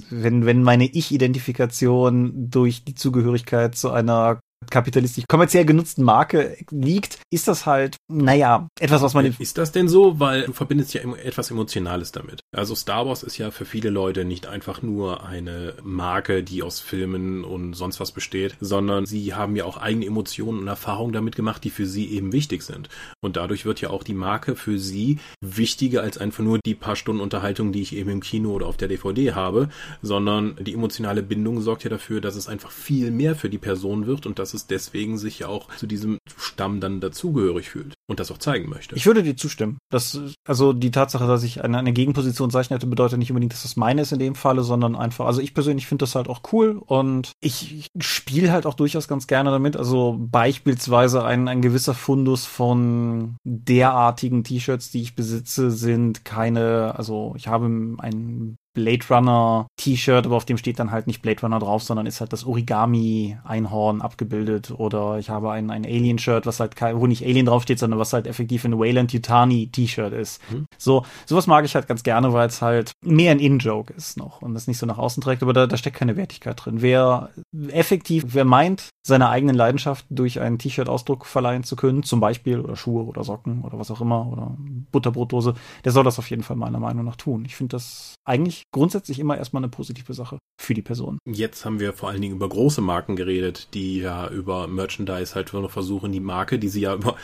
wenn, wenn meine Ich-Identifikation durch die Zugehörigkeit zu einer kapitalistisch kommerziell genutzten Marke liegt, ist das halt, naja, etwas, was man. Ist das denn so? Weil du verbindest ja etwas Emotionales damit. Also Star Wars ist ja für viele Leute nicht einfach nur eine Marke, die aus Filmen und sonst was besteht, sondern sie haben ja auch eigene Emotionen und Erfahrungen damit gemacht, die für sie eben wichtig sind. Und dadurch wird ja auch die Marke für sie wichtiger als einfach nur die paar Stunden Unterhaltung, die ich eben im Kino oder auf der DVD habe, sondern die emotionale Bindung sorgt ja dafür, dass es einfach viel mehr für die Person wird und dass es deswegen sich ja auch zu diesem Stamm dann dazugehörig fühlt und das auch zeigen möchte. Ich würde dir zustimmen. Das, also die Tatsache, dass ich eine, eine Gegenposition zeichnete, bedeutet nicht unbedingt, dass das meine ist in dem Falle, sondern einfach, also ich persönlich finde das halt auch cool und ich spiele halt auch durchaus ganz gerne damit. Also beispielsweise ein, ein gewisser Fundus von derartigen T-Shirts, die ich besitze, sind keine, also ich habe ein Blade Runner T-Shirt, aber auf dem steht dann halt nicht Blade Runner drauf, sondern ist halt das Origami Einhorn abgebildet oder ich habe ein, ein Alien Shirt, was halt kein, wo nicht Alien draufsteht, sondern was halt effektiv ein Wayland Yutani T-Shirt ist. Mhm. So, sowas mag ich halt ganz gerne, weil es halt mehr ein In-Joke ist noch und das nicht so nach außen trägt, aber da, da steckt keine Wertigkeit drin. Wer effektiv, wer meint, seiner eigenen Leidenschaft durch ein T-Shirt Ausdruck verleihen zu können, zum Beispiel oder Schuhe oder Socken oder was auch immer oder Butterbrotdose, der soll das auf jeden Fall meiner Meinung nach tun. Ich finde das eigentlich grundsätzlich immer erstmal eine positive Sache für die Person. Jetzt haben wir vor allen Dingen über große Marken geredet, die ja über Merchandise halt nur noch versuchen, die Marke, die sie ja immer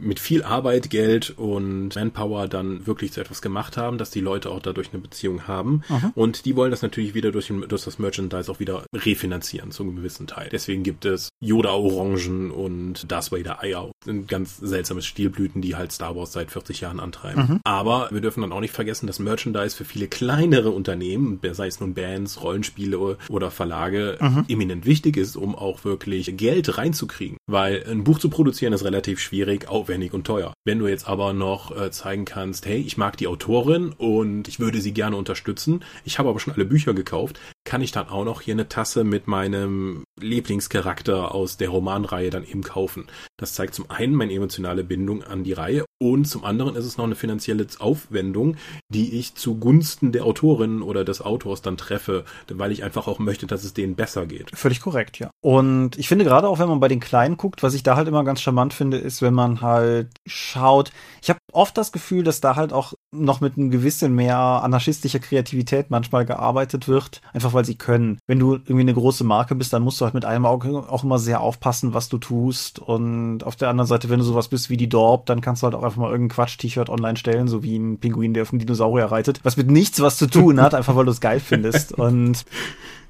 mit viel Arbeit, Geld und Manpower dann wirklich zu etwas gemacht haben, dass die Leute auch dadurch eine Beziehung haben. Aha. Und die wollen das natürlich wieder durch, durch, das Merchandise auch wieder refinanzieren zu einem gewissen Teil. Deswegen gibt es Yoda-Orangen und Darth Vader-Eier. Ein ganz seltsames Stilblüten, die halt Star Wars seit 40 Jahren antreiben. Mhm. Aber wir dürfen dann auch nicht vergessen, dass Merchandise für viele kleinere Unternehmen, sei es nun Bands, Rollenspiele oder Verlage, mhm. eminent wichtig ist, um auch wirklich Geld reinzukriegen. Weil ein Buch zu produzieren ist relativ schwierig, auch aufwendig und teuer. Wenn du jetzt aber noch äh, zeigen kannst, hey, ich mag die Autorin und ich würde sie gerne unterstützen, ich habe aber schon alle Bücher gekauft, kann ich dann auch noch hier eine Tasse mit meinem Lieblingscharakter aus der Romanreihe dann eben kaufen. Das zeigt zum einen meine emotionale Bindung an die Reihe und zum anderen ist es noch eine finanzielle Aufwendung, die ich zugunsten der Autorin oder des Autors dann treffe, weil ich einfach auch möchte, dass es denen besser geht. Völlig korrekt, ja. Und ich finde gerade auch, wenn man bei den Kleinen guckt, was ich da halt immer ganz charmant finde, ist, wenn man halt schaut. Ich habe oft das Gefühl, dass da halt auch noch mit ein gewissen mehr anarchistischer Kreativität manchmal gearbeitet wird, einfach weil sie können. Wenn du irgendwie eine große Marke bist, dann musst du halt mit einem Auge auch immer sehr aufpassen, was du tust. Und auf der anderen Seite, wenn du sowas bist wie die Dorp, dann kannst du halt auch einfach mal irgendein Quatsch-T-Shirt online stellen, so wie ein Pinguin, der auf einen Dinosaurier reitet, was mit nichts was zu tun hat, einfach weil du es geil findest. Und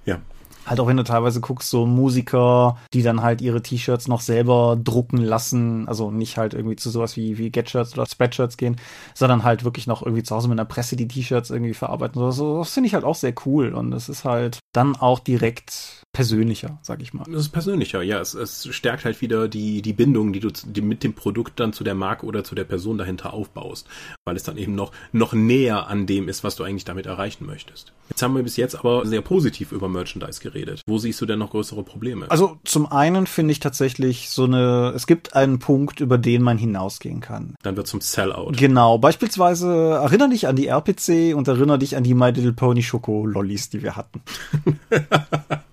ja halt auch wenn du teilweise guckst, so Musiker, die dann halt ihre T-Shirts noch selber drucken lassen, also nicht halt irgendwie zu sowas wie, wie Get-Shirts oder Spreadshirts gehen, sondern halt wirklich noch irgendwie zu Hause mit einer Presse die T-Shirts irgendwie verarbeiten. So, das finde ich halt auch sehr cool und es ist halt dann auch direkt persönlicher, sag ich mal. Es ist persönlicher, ja. Es, es stärkt halt wieder die, die Bindung, die du die mit dem Produkt dann zu der Marke oder zu der Person dahinter aufbaust, weil es dann eben noch, noch näher an dem ist, was du eigentlich damit erreichen möchtest. Jetzt haben wir bis jetzt aber sehr positiv über Merchandise geredet. Wo siehst du denn noch größere Probleme? Also zum einen finde ich tatsächlich so eine, es gibt einen Punkt, über den man hinausgehen kann. Dann wird zum Sellout. Genau. Beispielsweise erinnere dich an die RPC und erinnere dich an die My Little Pony Schoko Lollis, die wir hatten.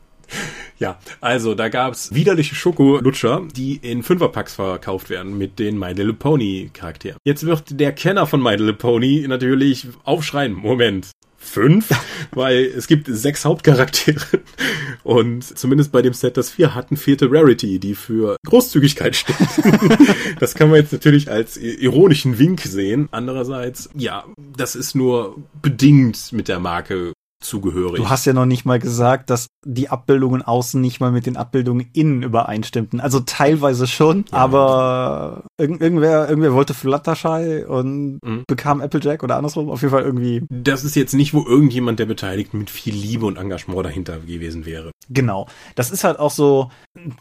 Ja, also da gab's widerliche Schokolutscher, die in Fünferpacks verkauft werden mit den My Little Pony Charakteren. Jetzt wird der Kenner von My Little Pony natürlich aufschreien, Moment, fünf, weil es gibt sechs Hauptcharaktere und zumindest bei dem Set, das vier hatten, vierte Rarity, die für Großzügigkeit steht. das kann man jetzt natürlich als ironischen Wink sehen. Andererseits, ja, das ist nur bedingt mit der Marke zugehörig. Du hast ja noch nicht mal gesagt, dass die Abbildungen außen nicht mal mit den Abbildungen innen übereinstimmten. Also teilweise schon, ja. aber irg irgendwer, irgendwer wollte Fluttershy und mhm. bekam Applejack oder andersrum. Auf jeden Fall irgendwie. Das ist jetzt nicht, wo irgendjemand der Beteiligten mit viel Liebe und Engagement dahinter gewesen wäre. Genau. Das ist halt auch so,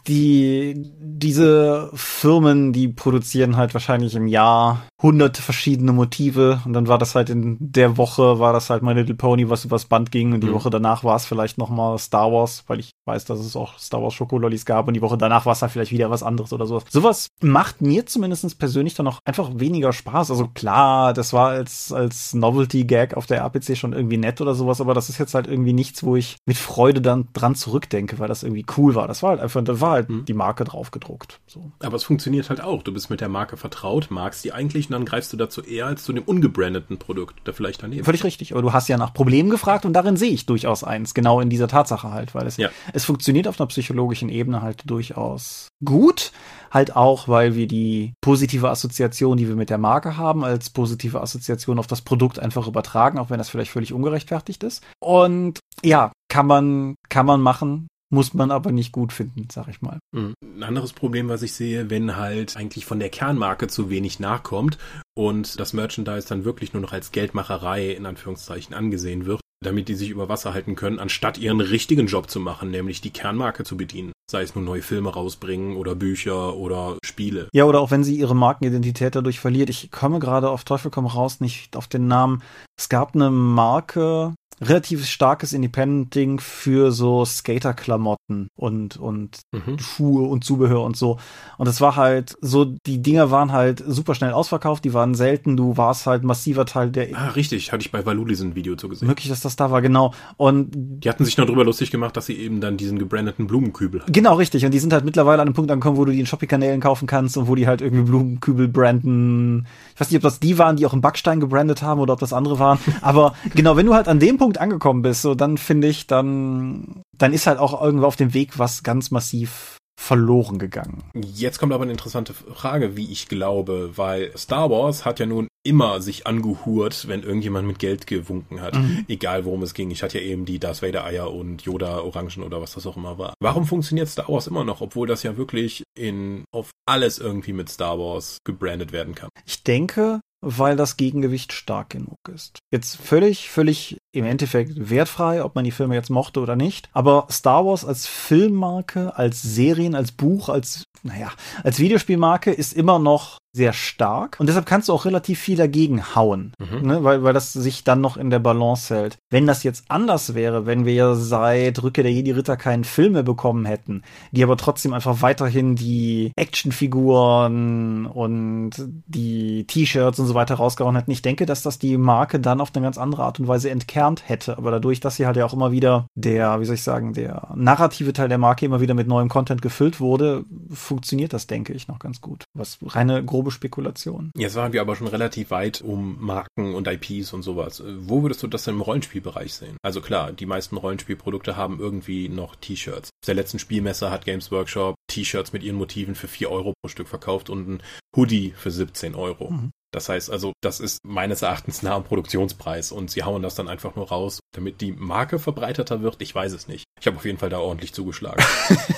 die, diese Firmen, die produzieren halt wahrscheinlich im Jahr hunderte verschiedene Motive und dann war das halt in der Woche, war das halt My Little Pony, was übers Band ging und die mhm. Woche danach war es vielleicht nochmal Star Wars, weil ich weiß, dass es auch Star Wars Schokolollis gab und die Woche danach war es dann vielleicht wieder was anderes oder sowas. Sowas macht mir zumindest persönlich dann auch einfach weniger Spaß. Also klar, das war als, als Novelty-Gag auf der RPC schon irgendwie nett oder sowas, aber das ist jetzt halt irgendwie nichts, wo ich mit Freude dann dran zurückdenke, weil das irgendwie cool war. Das war halt einfach, da war halt mhm. die Marke drauf gedruckt. So. Aber es funktioniert halt auch. Du bist mit der Marke vertraut, magst die eigentlich und dann greifst du dazu eher als zu dem ungebrandeten Produkt, da vielleicht daneben. Völlig richtig. Aber du hast ja nach Problemen gefragt und darin sehe ich durchaus eins, genau in dieser Tatsache halt, weil es, ja. es funktioniert auf einer psychologischen Ebene halt durchaus gut. Halt auch, weil wir die positive Assoziation, die wir mit der Marke haben, als positive Assoziation auf das Produkt einfach übertragen, auch wenn das vielleicht völlig ungerechtfertigt ist. Und ja, kann man, kann man machen muss man aber nicht gut finden, sag ich mal. Mhm. Ein anderes Problem, was ich sehe, wenn halt eigentlich von der Kernmarke zu wenig nachkommt und das Merchandise dann wirklich nur noch als Geldmacherei in Anführungszeichen angesehen wird, damit die sich über Wasser halten können, anstatt ihren richtigen Job zu machen, nämlich die Kernmarke zu bedienen. Sei es nun neue Filme rausbringen oder Bücher oder Spiele. Ja, oder auch wenn sie ihre Markenidentität dadurch verliert. Ich komme gerade auf Teufel komm raus nicht auf den Namen. Es gab eine Marke, relativ starkes Independent-Ding für so Skater-Klamotten und, und mhm. Schuhe und Zubehör und so. Und es war halt so, die Dinger waren halt super schnell ausverkauft, die waren selten, du warst halt massiver Teil der. Ah, richtig, hatte ich bei Valuli so ein Video zu gesehen. Möglich, dass das da war, genau. Und die hatten sich noch drüber lustig gemacht, dass sie eben dann diesen gebrandeten Blumenkübel hatten. Genau, richtig. Und die sind halt mittlerweile an einem Punkt angekommen, wo du die in Shopping-Kanälen kaufen kannst und wo die halt irgendwie Blumenkübel branden. Ich weiß nicht, ob das die waren, die auch im Backstein gebrandet haben oder ob das andere waren. Aber genau, wenn du halt an dem Punkt Punkt angekommen bist, so dann finde ich, dann, dann ist halt auch irgendwo auf dem Weg was ganz massiv verloren gegangen. Jetzt kommt aber eine interessante Frage, wie ich glaube, weil Star Wars hat ja nun immer sich angehurt, wenn irgendjemand mit Geld gewunken hat, mhm. egal worum es ging. Ich hatte ja eben die Darth Vader Eier und Yoda Orangen oder was das auch immer war. Warum funktioniert Star Wars immer noch, obwohl das ja wirklich in auf alles irgendwie mit Star Wars gebrandet werden kann? Ich denke, weil das Gegengewicht stark genug ist. Jetzt völlig, völlig im Endeffekt wertfrei, ob man die Filme jetzt mochte oder nicht. Aber Star Wars als Filmmarke, als Serien, als Buch, als, naja, als Videospielmarke ist immer noch sehr stark und deshalb kannst du auch relativ viel dagegen hauen, mhm. ne, weil, weil das sich dann noch in der Balance hält. Wenn das jetzt anders wäre, wenn wir seit Rückkehr der Jedi-Ritter keinen Film mehr bekommen hätten, die aber trotzdem einfach weiterhin die Actionfiguren und die T-Shirts und so weiter rausgehauen hätten, ich denke, dass das die Marke dann auf eine ganz andere Art und Weise entkernt hätte. Aber dadurch, dass sie halt ja auch immer wieder der, wie soll ich sagen, der narrative Teil der Marke immer wieder mit neuem Content gefüllt wurde, funktioniert das, denke ich, noch ganz gut. Was reine grobe grobe Spekulation. Jetzt waren wir aber schon relativ weit um Marken und IPs und sowas. Wo würdest du das denn im Rollenspielbereich sehen? Also klar, die meisten Rollenspielprodukte haben irgendwie noch T-Shirts. Auf der letzten Spielmesse hat Games Workshop T-Shirts mit ihren Motiven für 4 Euro pro Stück verkauft und ein Hoodie für 17 Euro. Mhm. Das heißt also, das ist meines Erachtens nah am Produktionspreis und sie hauen das dann einfach nur raus, damit die Marke verbreiteter wird. Ich weiß es nicht. Ich habe auf jeden Fall da ordentlich zugeschlagen.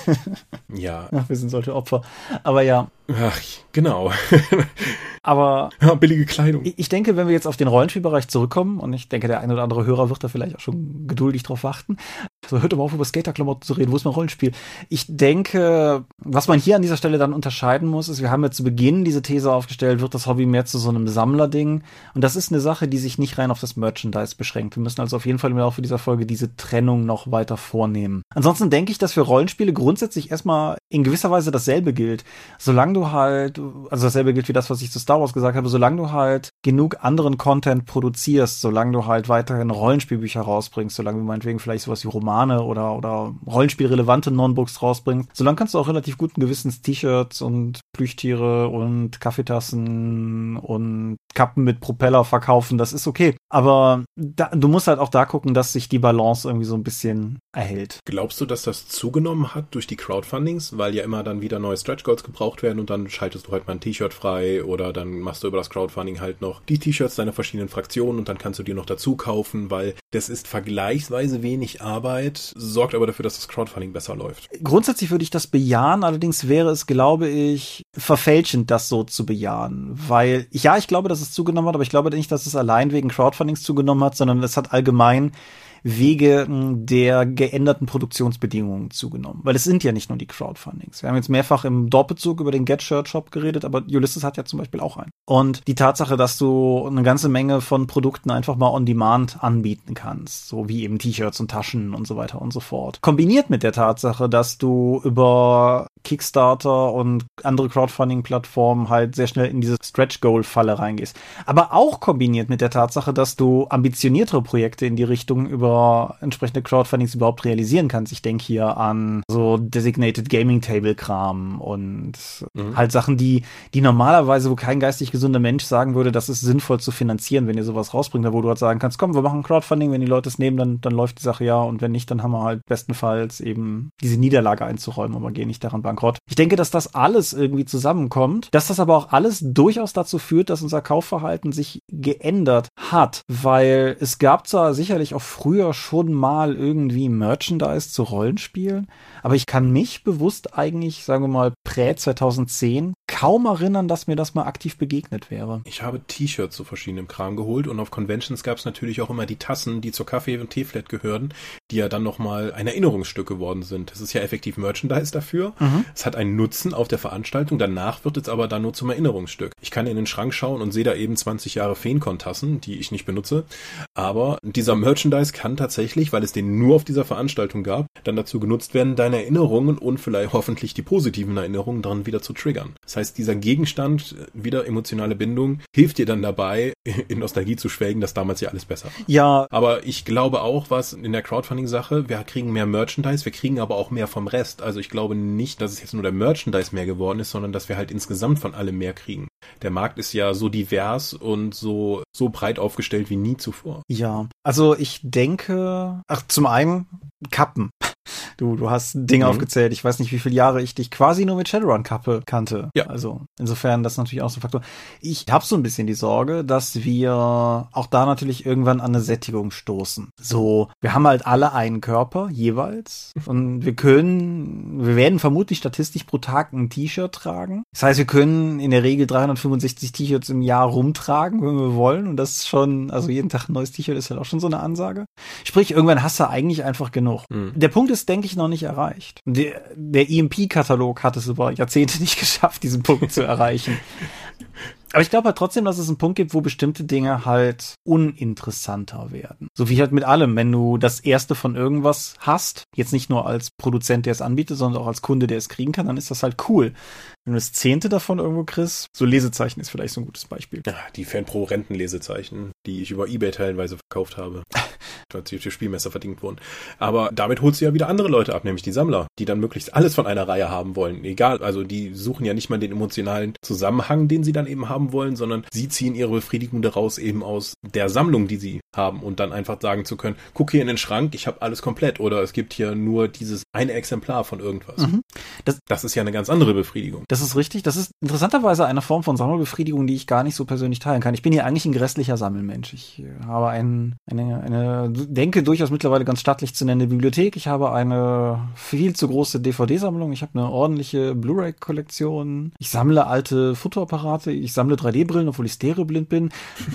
ja. Ach, wir sind solche Opfer. Aber ja. Ach, genau. Aber ja, billige Kleidung. Ich denke, wenn wir jetzt auf den Rollenspielbereich zurückkommen, und ich denke, der eine oder andere Hörer wird da vielleicht auch schon geduldig drauf warten, also hört mal auf, über Skaterklamotten zu reden. Wo ist mein Rollenspiel? Ich denke, was man hier an dieser Stelle dann unterscheiden muss, ist, wir haben ja zu Beginn diese These aufgestellt, wird das Hobby mehr zu so einem Sammlerding? Und das ist eine Sache, die sich nicht rein auf das Merchandise beschränkt. Wir müssen also auf jeden Fall im Laufe dieser Folge diese Trennung noch weiter vornehmen. Ansonsten denke ich, dass für Rollenspiele grundsätzlich erstmal in gewisser Weise dasselbe gilt. Solange du halt, also dasselbe gilt wie das, was ich zu Star Wars gesagt habe, solange du halt genug anderen Content produzierst, solange du halt weiterhin Rollenspielbücher rausbringst, solange du meinetwegen vielleicht sowas wie Romane Romane oder, oder Rollenspielrelevante Non-Books rausbringst, solange kannst du auch relativ guten Gewissens T-Shirts und Plüchtiere und Kaffeetassen und Kappen mit Propeller verkaufen. Das ist okay. Aber da, du musst halt auch da gucken, dass sich die Balance irgendwie so ein bisschen erhält. Glaubst du, dass das zugenommen hat durch die Crowdfundings, weil ja immer dann wieder neue Stretch Goals gebraucht werden und dann schaltest du halt mal ein T-Shirt frei oder dann machst du über das Crowdfunding halt noch die T-Shirts deiner verschiedenen Fraktionen und dann kannst du dir noch dazu kaufen, weil das ist vergleichsweise wenig Arbeit sorgt aber dafür, dass das Crowdfunding besser läuft. Grundsätzlich würde ich das bejahen, allerdings wäre es, glaube ich, verfälschend, das so zu bejahen. Weil, ja, ich glaube, dass es zugenommen hat, aber ich glaube nicht, dass es allein wegen Crowdfundings zugenommen hat, sondern es hat allgemein wegen der geänderten Produktionsbedingungen zugenommen. Weil es sind ja nicht nur die Crowdfundings. Wir haben jetzt mehrfach im Doppelzug über den Get Shirt Shop geredet, aber Ulysses hat ja zum Beispiel auch einen. Und die Tatsache, dass du eine ganze Menge von Produkten einfach mal on demand anbieten kannst, so wie eben T-Shirts und Taschen und so weiter und so fort. Kombiniert mit der Tatsache, dass du über Kickstarter und andere Crowdfunding-Plattformen halt sehr schnell in diese Stretch-Goal-Falle reingehst. Aber auch kombiniert mit der Tatsache, dass du ambitioniertere Projekte in die Richtung über entsprechende Crowdfundings überhaupt realisieren kannst. Ich denke hier an so Designated Gaming Table-Kram und mhm. halt Sachen, die, die normalerweise, wo kein geistig gesunder Mensch sagen würde, das ist sinnvoll zu finanzieren, wenn ihr sowas rausbringt, wo du halt sagen kannst, komm, wir machen Crowdfunding, wenn die Leute es nehmen, dann, dann läuft die Sache ja und wenn nicht, dann haben wir halt bestenfalls eben diese Niederlage einzuräumen, aber gehen nicht daran bankrott. Ich denke, dass das alles irgendwie zusammenkommt, dass das aber auch alles durchaus dazu führt, dass unser Kaufverhalten sich geändert hat, weil es gab zwar sicherlich auch früher schon mal irgendwie Merchandise zu Rollenspielen, aber ich kann mich bewusst eigentlich, sagen wir mal, prä 2010 kaum erinnern, dass mir das mal aktiv begegnet wäre. Ich habe T-Shirts zu verschiedenem Kram geholt und auf Conventions gab es natürlich auch immer die Tassen, die zur Kaffee- und Teeflat gehören, die ja dann nochmal ein Erinnerungsstück geworden sind. Das ist ja effektiv Merchandise dafür. Mhm. Es hat einen Nutzen auf der Veranstaltung, danach wird es aber dann nur zum Erinnerungsstück. Ich kann in den Schrank schauen und sehe da eben 20 Jahre Feenkon-Tassen, die ich nicht benutze, aber dieser Merchandise kann tatsächlich, weil es den nur auf dieser Veranstaltung gab, dann dazu genutzt werden, deine Erinnerungen und vielleicht hoffentlich die positiven Erinnerungen dann wieder zu triggern. Das heißt, dieser Gegenstand, wieder emotionale Bindung, hilft dir dann dabei, in Nostalgie zu schwelgen, dass damals ja alles besser war. Ja. Aber ich glaube auch, was in der Crowdfunding-Sache, wir kriegen mehr Merchandise, wir kriegen aber auch mehr vom Rest. Also ich glaube nicht, dass es jetzt nur der Merchandise mehr geworden ist, sondern dass wir halt insgesamt von allem mehr kriegen. Der Markt ist ja so divers und so, so breit aufgestellt wie nie zuvor. Ja, also ich denke, ach, zum einen Kappen. Du, du hast Dinge mhm. aufgezählt. Ich weiß nicht, wie viele Jahre ich dich quasi nur mit Shadowrun-Kappe kannte. Ja. Also insofern das ist natürlich auch so ein Faktor. Ich habe so ein bisschen die Sorge, dass wir auch da natürlich irgendwann an eine Sättigung stoßen. So, wir haben halt alle einen Körper jeweils und wir können, wir werden vermutlich statistisch pro Tag ein T-Shirt tragen. Das heißt, wir können in der Regel 365 T-Shirts im Jahr rumtragen, wenn wir wollen und das ist schon, also jeden Tag ein neues T-Shirt ist halt auch schon so eine Ansage. Sprich, irgendwann hast du eigentlich einfach genug. Mhm. Der Punkt ist, denke ich, noch nicht erreicht. Der, der EMP-Katalog hat es über Jahrzehnte nicht geschafft, diesen Punkt zu erreichen. Aber ich glaube halt trotzdem, dass es einen Punkt gibt, wo bestimmte Dinge halt uninteressanter werden. So wie halt mit allem, wenn du das erste von irgendwas hast, jetzt nicht nur als Produzent, der es anbietet, sondern auch als Kunde, der es kriegen kann, dann ist das halt cool. Wenn du das zehnte davon irgendwo kriegst, so Lesezeichen ist vielleicht so ein gutes Beispiel. Ja, die Fanpro-Renten-Lesezeichen, die ich über Ebay teilweise verkauft habe. als sie auf die Spielmesser verdient wurden. Aber damit holst du ja wieder andere Leute ab, nämlich die Sammler, die dann möglichst alles von einer Reihe haben wollen. Egal, also die suchen ja nicht mal den emotionalen Zusammenhang, den sie dann eben haben wollen, sondern sie ziehen ihre Befriedigung daraus eben aus der Sammlung, die sie haben und dann einfach sagen zu können, guck hier in den Schrank, ich habe alles komplett oder es gibt hier nur dieses eine Exemplar von irgendwas. Mhm. Das, das ist ja eine ganz andere Befriedigung. Das ist richtig. Das ist interessanterweise eine Form von Sammelbefriedigung, die ich gar nicht so persönlich teilen kann. Ich bin hier eigentlich ein grässlicher Sammelmensch. Ich habe ein, eine, eine denke durchaus mittlerweile ganz stattlich zu nennen Bibliothek. Ich habe eine viel zu große DVD-Sammlung. Ich habe eine ordentliche Blu-ray-Kollektion. Ich sammle alte Fotoapparate. Ich sammle 3D-Brillen, obwohl ich stereoblind bin.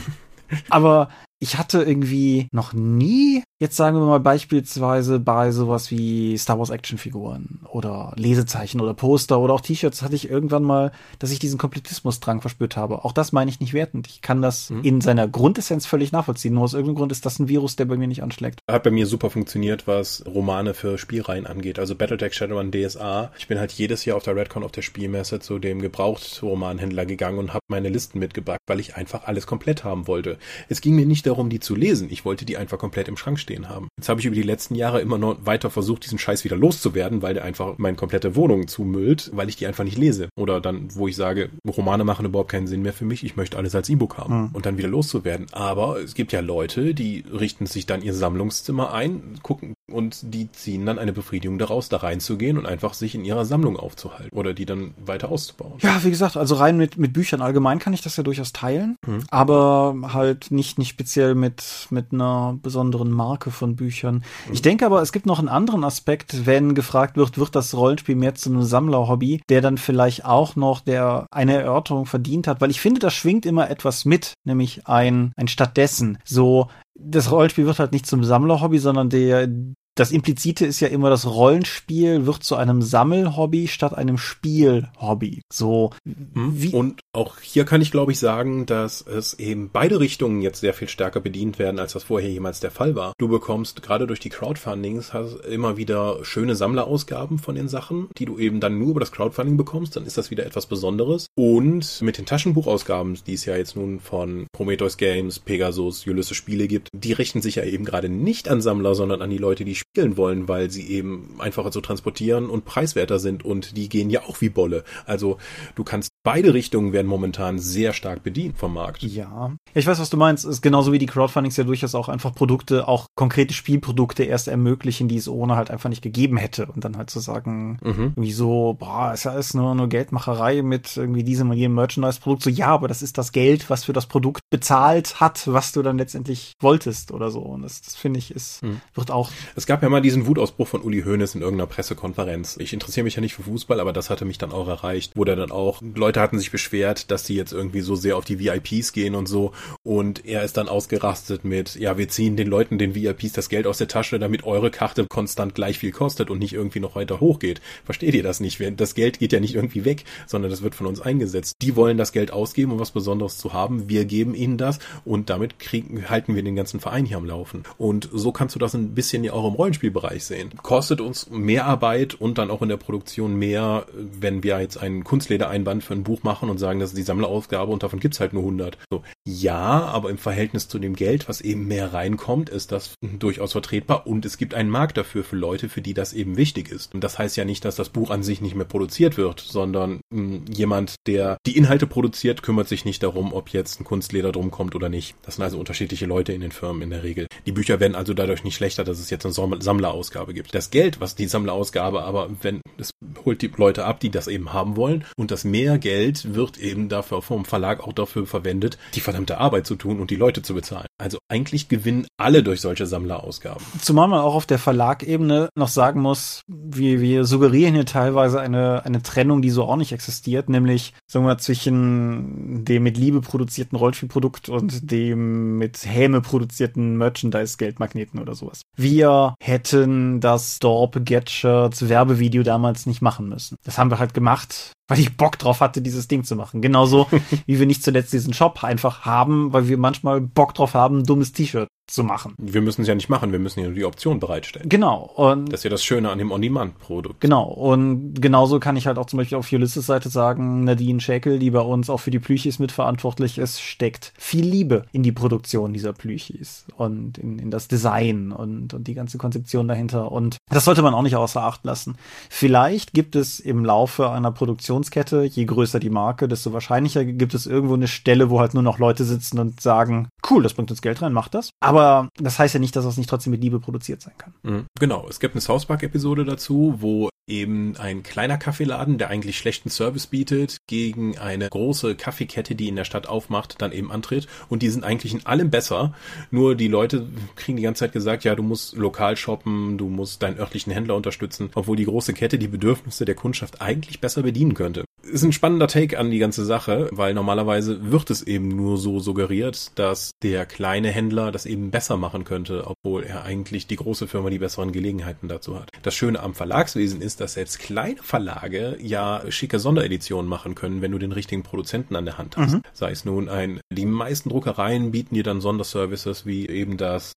Aber ich hatte irgendwie noch nie, jetzt sagen wir mal beispielsweise bei sowas wie Star Wars Actionfiguren oder Lesezeichen oder Poster oder auch T-Shirts hatte ich irgendwann mal, dass ich diesen Komplettismusdrang verspürt habe. Auch das meine ich nicht wertend. Ich kann das mhm. in seiner Grundessenz völlig nachvollziehen. Nur aus irgendeinem Grund ist das ein Virus, der bei mir nicht anschlägt. Hat bei mir super funktioniert, was Romane für Spielreihen angeht. Also Battletech Shadowrun DSA. Ich bin halt jedes Jahr auf der Redcon auf der Spielmesse zu dem Gebrauchtromanhändler gegangen und habe meine Listen mitgebracht, weil ich einfach alles komplett haben wollte. Es ging mir nicht darum, darum, die zu lesen. Ich wollte die einfach komplett im Schrank stehen haben. Jetzt habe ich über die letzten Jahre immer noch weiter versucht, diesen Scheiß wieder loszuwerden, weil der einfach meine komplette Wohnung zumüllt, weil ich die einfach nicht lese. Oder dann, wo ich sage, Romane machen überhaupt keinen Sinn mehr für mich, ich möchte alles als E-Book haben mhm. und dann wieder loszuwerden. Aber es gibt ja Leute, die richten sich dann ihr Sammlungszimmer ein, gucken und die ziehen dann eine Befriedigung daraus, da reinzugehen und einfach sich in ihrer Sammlung aufzuhalten oder die dann weiter auszubauen. Ja, wie gesagt, also rein mit, mit Büchern allgemein kann ich das ja durchaus teilen, mhm. aber halt nicht, nicht speziell mit, mit einer besonderen Marke von Büchern. Ich denke aber, es gibt noch einen anderen Aspekt, wenn gefragt wird, wird das Rollenspiel mehr zu einem Sammlerhobby, der dann vielleicht auch noch der eine Erörterung verdient hat, weil ich finde, das schwingt immer etwas mit, nämlich ein, ein stattdessen. So, das Rollenspiel wird halt nicht zum Sammlerhobby, sondern der, das Implizite ist ja immer, das Rollenspiel wird zu einem Sammelhobby statt einem Spielhobby. So hm. wie und auch hier kann ich glaube ich sagen, dass es eben beide Richtungen jetzt sehr viel stärker bedient werden, als das vorher jemals der Fall war. Du bekommst gerade durch die Crowdfundings hast immer wieder schöne Sammlerausgaben von den Sachen, die du eben dann nur über das Crowdfunding bekommst, dann ist das wieder etwas Besonderes. Und mit den Taschenbuchausgaben, die es ja jetzt nun von Prometheus Games, Pegasus, Ulysses Spiele gibt, die richten sich ja eben gerade nicht an Sammler, sondern an die Leute, die spielen wollen, weil sie eben einfacher zu transportieren und preiswerter sind und die gehen ja auch wie Bolle. Also du kannst beide Richtungen werden momentan sehr stark bedient vom Markt. Ja. Ich weiß, was du meinst. Ist genauso wie die Crowdfundings ja durchaus auch einfach Produkte, auch konkrete Spielprodukte erst ermöglichen, die es ohne halt einfach nicht gegeben hätte. Und dann halt zu sagen, mhm. irgendwie so, boah, ist ja alles nur, nur Geldmacherei mit irgendwie diesem und jenem Merchandise-Produkt. So, ja, aber das ist das Geld, was für das Produkt bezahlt hat, was du dann letztendlich wolltest oder so. Und das, das finde ich, ist, mhm. wird auch. Es gab ja mal diesen Wutausbruch von Uli Hoeneß in irgendeiner Pressekonferenz. Ich interessiere mich ja nicht für Fußball, aber das hatte mich dann auch erreicht, wo der dann auch, Leute hatten sich beschwert, dass die jetzt irgendwie so sehr auf die VIPs gehen und so. Und er ist dann ausgerastet mit, ja, wir ziehen den Leuten, den VIPs, das Geld aus der Tasche, damit eure Karte konstant gleich viel kostet und nicht irgendwie noch weiter hochgeht. Versteht ihr das nicht? Das Geld geht ja nicht irgendwie weg, sondern das wird von uns eingesetzt. Die wollen das Geld ausgeben, um was Besonderes zu haben. Wir geben ihnen das und damit kriegen, halten wir den ganzen Verein hier am Laufen. Und so kannst du das ein bisschen ja auch im Rollenspielbereich sehen. Kostet uns mehr Arbeit und dann auch in der Produktion mehr, wenn wir jetzt einen Kunstledereinband für ein Buch machen und sagen, das ist die Sammlerausgabe und davon gibt's halt nur 100. So, Ja, aber im Verhältnis zu dem Geld, was eben mehr reinkommt, ist das durchaus vertretbar und es gibt einen Markt dafür für Leute, für die das eben wichtig ist. Und das heißt ja nicht, dass das Buch an sich nicht mehr produziert wird, sondern mh, hm, jemand, der die Inhalte produziert, kümmert sich nicht darum, ob jetzt ein Kunstleder drum kommt oder nicht. Das sind also unterschiedliche Leute in den Firmen in der Regel. Die Bücher werden also dadurch nicht schlechter, dass es jetzt eine Sammlerausgabe gibt. Das Geld, was die Sammlerausgabe aber, wenn es holt die Leute ab, die das eben haben wollen und das mehr Geld wird eben dafür vom Verlag auch dafür verwendet, die verdammte Arbeit zu tun und die Leute zu bezahlen. Also eigentlich gewinnen alle durch solche Sammlerausgaben. Zumal man auch auf der Verlagebene noch sagen muss, wir, wir suggerieren hier teilweise eine, eine Trennung, die so auch nicht existiert, nämlich sagen wir zwischen dem mit Liebe produzierten Rollenspielprodukt und dem mit Häme produzierten Merchandise-Geldmagneten oder sowas. Wir hätten das Dorp Gadgets Werbevideo damals nicht machen müssen. Das haben wir halt gemacht, weil ich Bock drauf hatte, dieses Ding zu machen. Genauso wie wir nicht zuletzt diesen Shop einfach haben, weil wir manchmal Bock drauf haben, ein dummes T-Shirt zu machen. Wir müssen es ja nicht machen, wir müssen ja die Option bereitstellen. Genau. Und das ist ja das Schöne an dem On-Demand-Produkt. Genau. Und genauso kann ich halt auch zum Beispiel auf Ulysses Seite sagen, Nadine Schäkel, die bei uns auch für die Plüchis mitverantwortlich ist, steckt viel Liebe in die Produktion dieser Plüchis und in, in das Design und, und die ganze Konzeption dahinter. Und das sollte man auch nicht außer Acht lassen. Vielleicht gibt es im Laufe einer Produktionskette, je größer die Marke, desto wahrscheinlicher gibt es irgendwo eine Stelle, wo halt nur noch Leute sitzen und sagen, cool, das bringt uns Geld rein, macht das. Aber das heißt ja nicht, dass das nicht trotzdem mit Liebe produziert sein kann. Mhm. Genau, es gibt eine South Park-Episode dazu, wo eben ein kleiner Kaffeeladen, der eigentlich schlechten Service bietet, gegen eine große Kaffeekette, die in der Stadt aufmacht, dann eben antritt. Und die sind eigentlich in allem besser. Nur die Leute kriegen die ganze Zeit gesagt, ja, du musst lokal shoppen, du musst deinen örtlichen Händler unterstützen, obwohl die große Kette die Bedürfnisse der Kundschaft eigentlich besser bedienen könnte. Ist ein spannender Take an die ganze Sache, weil normalerweise wird es eben nur so suggeriert, dass der kleine Händler das eben besser machen könnte, obwohl er eigentlich die große Firma die besseren Gelegenheiten dazu hat. Das Schöne am Verlagswesen ist, dass selbst kleine Verlage ja schicke Sondereditionen machen können, wenn du den richtigen Produzenten an der Hand hast. Mhm. Sei es nun ein, die meisten Druckereien bieten dir dann Sonderservices wie eben das,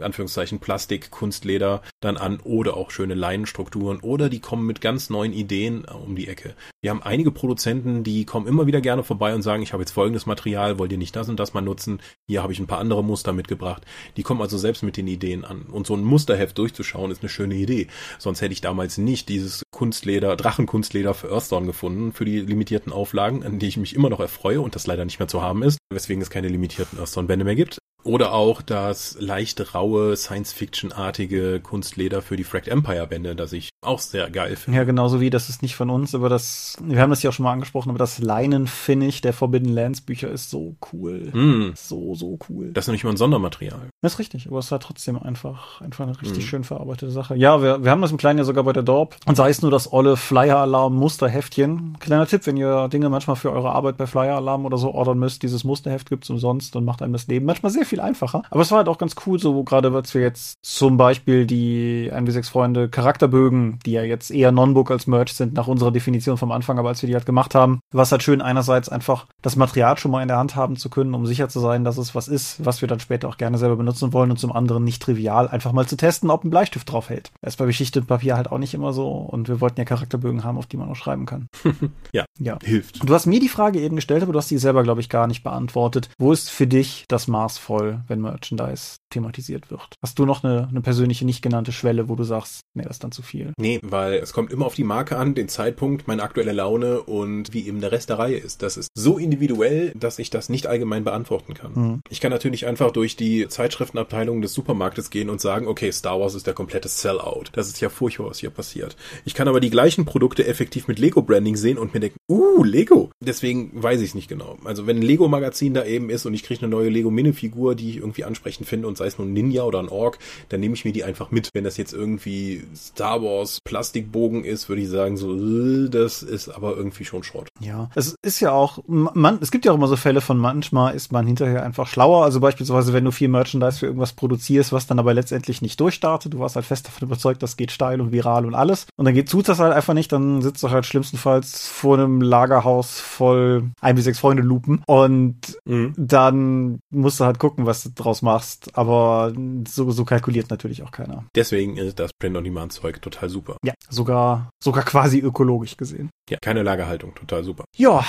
Anführungszeichen, Plastik, Kunstleder dann an oder auch schöne Leinenstrukturen oder die kommen mit ganz neuen Ideen um die Ecke. Wir haben einige Produzenten, die kommen immer wieder gerne vorbei und sagen, ich habe jetzt folgendes Material, wollt ihr nicht das und das mal nutzen? Hier habe ich ein paar andere Muster mitgebracht. Die kommen also selbst mit den Ideen an. Und so ein Musterheft durchzuschauen ist eine schöne Idee. Sonst hätte ich damals nicht dieses Kunstleder, Drachenkunstleder für Earthdawn gefunden, für die limitierten Auflagen, an die ich mich immer noch erfreue und das leider nicht mehr zu haben ist, weswegen es keine limitierten Earthdawn-Bände mehr gibt. Oder auch das leicht raue, Science-Fiction-artige Kunstleder für die Fracked Empire-Bände, das ich auch sehr geil finde. Ja, genauso wie, das ist nicht von uns, aber das, wir haben das ja auch schon mal angesprochen, aber das Leinen-Finish der Forbidden Lands Bücher ist so cool. Mm. So, so cool. Das ist nicht mal ein Sondermaterial. Das ist richtig, aber es ist halt trotzdem einfach, einfach eine richtig mm. schön verarbeitete Sache. Ja, wir, wir haben das im Kleinen ja sogar bei der Dorp und sei es nur das olle Flyer-Alarm-Musterheftchen. Kleiner Tipp, wenn ihr Dinge manchmal für eure Arbeit bei Flyer-Alarm oder so ordern müsst, dieses Musterheft gibt's umsonst und macht einem das Leben manchmal sehr viel viel einfacher. Aber es war halt auch ganz cool, so gerade als wir jetzt zum Beispiel die 1W6 Freunde Charakterbögen, die ja jetzt eher Non-Book als Merch sind, nach unserer Definition vom Anfang, aber als wir die halt gemacht haben, war es halt schön, einerseits einfach das Material schon mal in der Hand haben zu können, um sicher zu sein, dass es was ist, was wir dann später auch gerne selber benutzen wollen und zum anderen nicht trivial, einfach mal zu testen, ob ein Bleistift drauf hält. Ist bei beschichtetem Papier halt auch nicht immer so und wir wollten ja Charakterbögen haben, auf die man auch schreiben kann. ja, ja, hilft. Du hast mir die Frage eben gestellt, aber du hast die selber, glaube ich, gar nicht beantwortet. Wo ist für dich das Maß voll? Soll, wenn Merchandise thematisiert wird. Hast du noch eine, eine persönliche nicht genannte Schwelle, wo du sagst, nee, das ist dann zu viel? Nee, weil es kommt immer auf die Marke an, den Zeitpunkt, meine aktuelle Laune und wie eben der Rest der Reihe ist. Das ist so individuell, dass ich das nicht allgemein beantworten kann. Mhm. Ich kann natürlich einfach durch die Zeitschriftenabteilung des Supermarktes gehen und sagen, okay, Star Wars ist der komplette Sellout. Das ist ja furchtbar, was hier passiert. Ich kann aber die gleichen Produkte effektiv mit Lego-Branding sehen und mir denken, uh, Lego. Deswegen weiß ich es nicht genau. Also wenn ein Lego-Magazin da eben ist und ich kriege eine neue Lego-Minifigur, die ich irgendwie ansprechend finde und sei es nun ein Ninja oder ein Ork, dann nehme ich mir die einfach mit. Wenn das jetzt irgendwie Star Wars Plastikbogen ist, würde ich sagen, so, äh, das ist aber irgendwie schon Schrott. Ja, es ist ja auch, man, es gibt ja auch immer so Fälle von manchmal ist man hinterher einfach schlauer. Also beispielsweise, wenn du viel Merchandise für irgendwas produzierst, was dann aber letztendlich nicht durchstartet, du warst halt fest davon überzeugt, das geht steil und viral und alles. Und dann geht, tut das halt einfach nicht, dann sitzt du halt schlimmstenfalls vor einem Lagerhaus voll ein bis sechs Freunde lupen und mhm. dann musst du halt gucken, was du draus machst. Aber so, so kalkuliert natürlich auch keiner. Deswegen ist das Print-on-Demand-Zeug total super. Ja, sogar, sogar quasi ökologisch gesehen. Ja, keine Lagerhaltung, total super. Ja,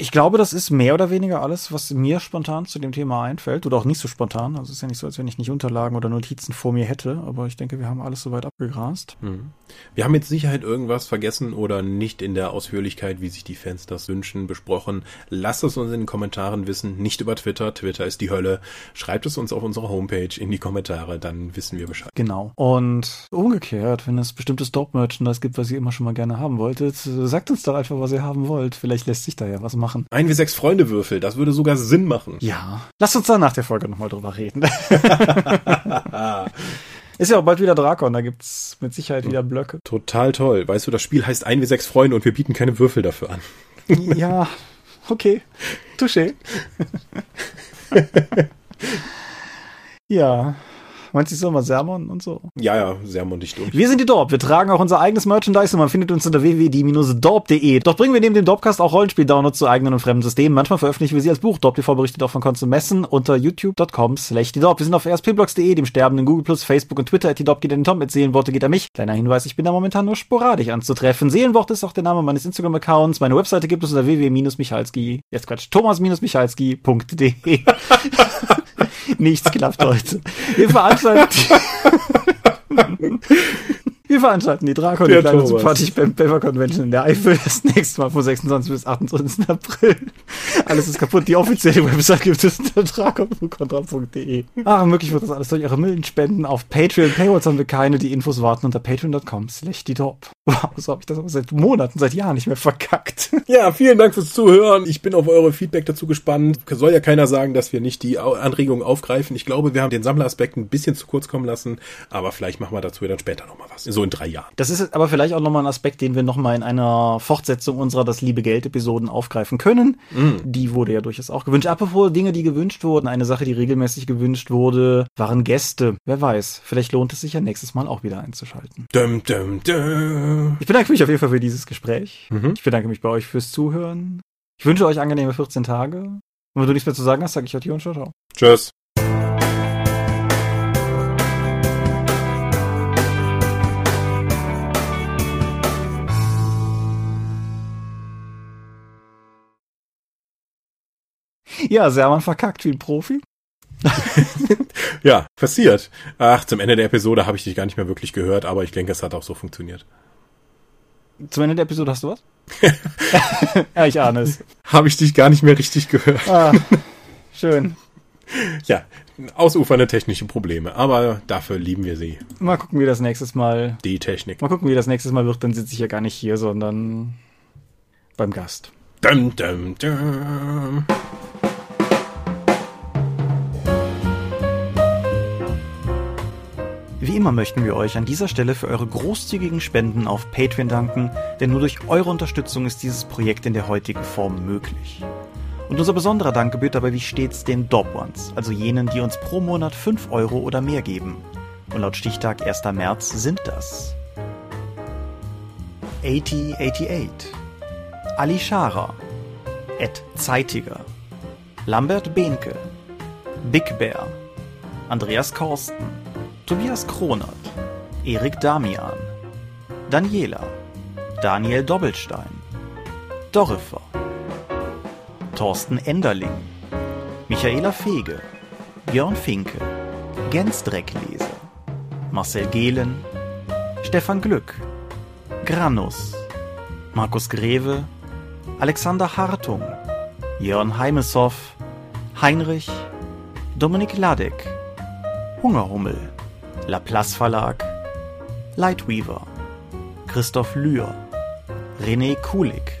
Ich glaube, das ist mehr oder weniger alles, was mir spontan zu dem Thema einfällt. Oder auch nicht so spontan. Also es ist ja nicht so, als wenn ich nicht Unterlagen oder Notizen vor mir hätte. Aber ich denke, wir haben alles soweit abgegrast. Hm. Wir haben mit Sicherheit irgendwas vergessen oder nicht in der Ausführlichkeit, wie sich die Fans das wünschen, besprochen. Lasst es uns in den Kommentaren wissen. Nicht über Twitter. Twitter ist die Hölle. Schreibt es uns auf unserer Homepage in die Kommentare. Dann wissen wir Bescheid. Genau. Und umgekehrt, wenn es bestimmtes Dorp-Merchandise gibt, was ihr immer schon mal gerne haben wolltet, sagt uns doch einfach, was ihr haben wollt. Vielleicht lässt sich da ja was machen. Ein wie sechs Freunde Würfel, das würde sogar Sinn machen. Ja. Lasst uns da nach der Folge nochmal drüber reden. Ist ja auch bald wieder Drakon, da gibt's mit Sicherheit wieder Blöcke. Total toll. Weißt du, das Spiel heißt ein wie sechs Freunde und wir bieten keine Würfel dafür an. ja, okay. Touché. ja. Meinst du so mal Sermon und so? Ja, ja, Sermon nicht um. Wir sind die Dorp. Wir tragen auch unser eigenes Merchandise und man findet uns unter www.die-dorp.de. Dort bringen wir neben dem Dorpcast auch Rollenspiel-Downloads zu eigenen und fremden Systemen. Manchmal veröffentlichen wir sie als Buch. Dorp TV berichtet auch von Konsumessen unter youtube.com slash die Dorp. Wir sind auf rspblogs.de, dem sterbenden Google+, Facebook und Twitter. Die Dorp geht an den Tom mit Seelenworte geht an mich. Kleiner Hinweis, ich bin da momentan nur sporadisch anzutreffen. Seelenwort ist auch der Name meines Instagram-Accounts. Meine Webseite gibt es unter www-michalski, jetzt Quatsch, thomas-michalski.de. Nichts klappt heute. Wir veranstalten. Macht sein. Wir veranstalten die Drakon, die kleine Party beim Paper Convention in der Eifel das nächste Mal vom 26. bis 28. April. Alles ist kaputt. Die offizielle Website gibt es unter drakon.contra.de. Ah, möglich wird das alles durch eure Millenspenden auf Patreon. Paywalls haben wir keine. Die Infos warten unter patreon.com slash die Top. Wow, so habe ich das aber seit Monaten, seit Jahren nicht mehr verkackt. Ja, vielen Dank fürs Zuhören. Ich bin auf eure Feedback dazu gespannt. Soll ja keiner sagen, dass wir nicht die Anregungen aufgreifen. Ich glaube, wir haben den Sammleraspekt ein bisschen zu kurz kommen lassen, aber vielleicht machen wir dazu dann später nochmal was. So in drei Jahren. Das ist aber vielleicht auch nochmal ein Aspekt, den wir nochmal in einer Fortsetzung unserer Das liebe Geld-Episoden aufgreifen können. Mm. Die wurde ja durchaus auch gewünscht. Apropos Dinge, die gewünscht wurden. Eine Sache, die regelmäßig gewünscht wurde, waren Gäste. Wer weiß, vielleicht lohnt es sich ja nächstes Mal auch wieder einzuschalten. Dum, dum, dum. Ich bedanke mich auf jeden Fall für dieses Gespräch. Mhm. Ich bedanke mich bei euch fürs Zuhören. Ich wünsche euch angenehme 14 Tage. Und wenn du nichts mehr zu sagen hast, sage ich Adieu und ciao, ciao. Tschüss. Ja, Serman verkackt wie ein Profi. ja, passiert. Ach, zum Ende der Episode habe ich dich gar nicht mehr wirklich gehört, aber ich denke, es hat auch so funktioniert. Zum Ende der Episode hast du was? ja, ich ahne es. Habe ich dich gar nicht mehr richtig gehört. Ah, schön. Ja, ausufernde technische Probleme, aber dafür lieben wir sie. Mal gucken, wie das nächstes Mal. Die Technik. Mal gucken, wie das nächstes Mal wird, dann sitze ich ja gar nicht hier, sondern beim Gast. Dum, dum, dum. Wie immer möchten wir euch an dieser Stelle für eure großzügigen Spenden auf Patreon danken, denn nur durch eure Unterstützung ist dieses Projekt in der heutigen Form möglich. Und unser besonderer Dank gebührt dabei wie stets den Dob Ones, also jenen, die uns pro Monat 5 Euro oder mehr geben. Und laut Stichtag 1. März sind das 8088, Ali Schara, Ed Zeitiger, Lambert Behnke, Big Bear, Andreas Korsten, Tobias Kronert, Erik Damian, Daniela, Daniel Doppelstein, Dorifer, Thorsten Enderling, Michaela Fege, Björn Finke, Gens Dreckleser, Marcel Gehlen, Stefan Glück, Granus, Markus Greve, Alexander Hartung, Jörn Heimeshoff, Heinrich, Dominik Ladek, Hungerhummel, Laplace Verlag, Lightweaver, Christoph Lühr, René Kulig,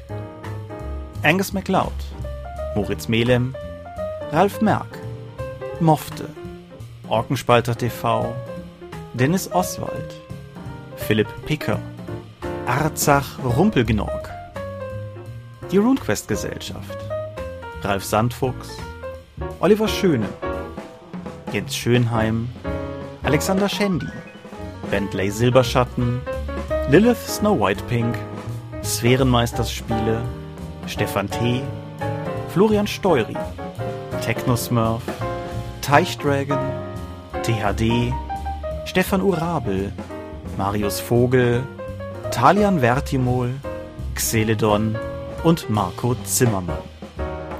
Angus MacLeod, Moritz Melem, Ralf Merck, Mofte, Orkenspalter TV, Dennis Oswald, Philipp Picker, Arzach Rumpelgnorg, die RuneQuest Gesellschaft, Ralf Sandfuchs, Oliver Schöne, Jens Schönheim, Alexander Shandy, Bentley Silberschatten, Lilith Snow White Pink, Sphärenmeisterspiele, Stefan T., Florian Steury, Technosmurf, Teichdragon, THD, Stefan Urabel, Marius Vogel, Talian Vertimol, Xeledon und Marco Zimmermann.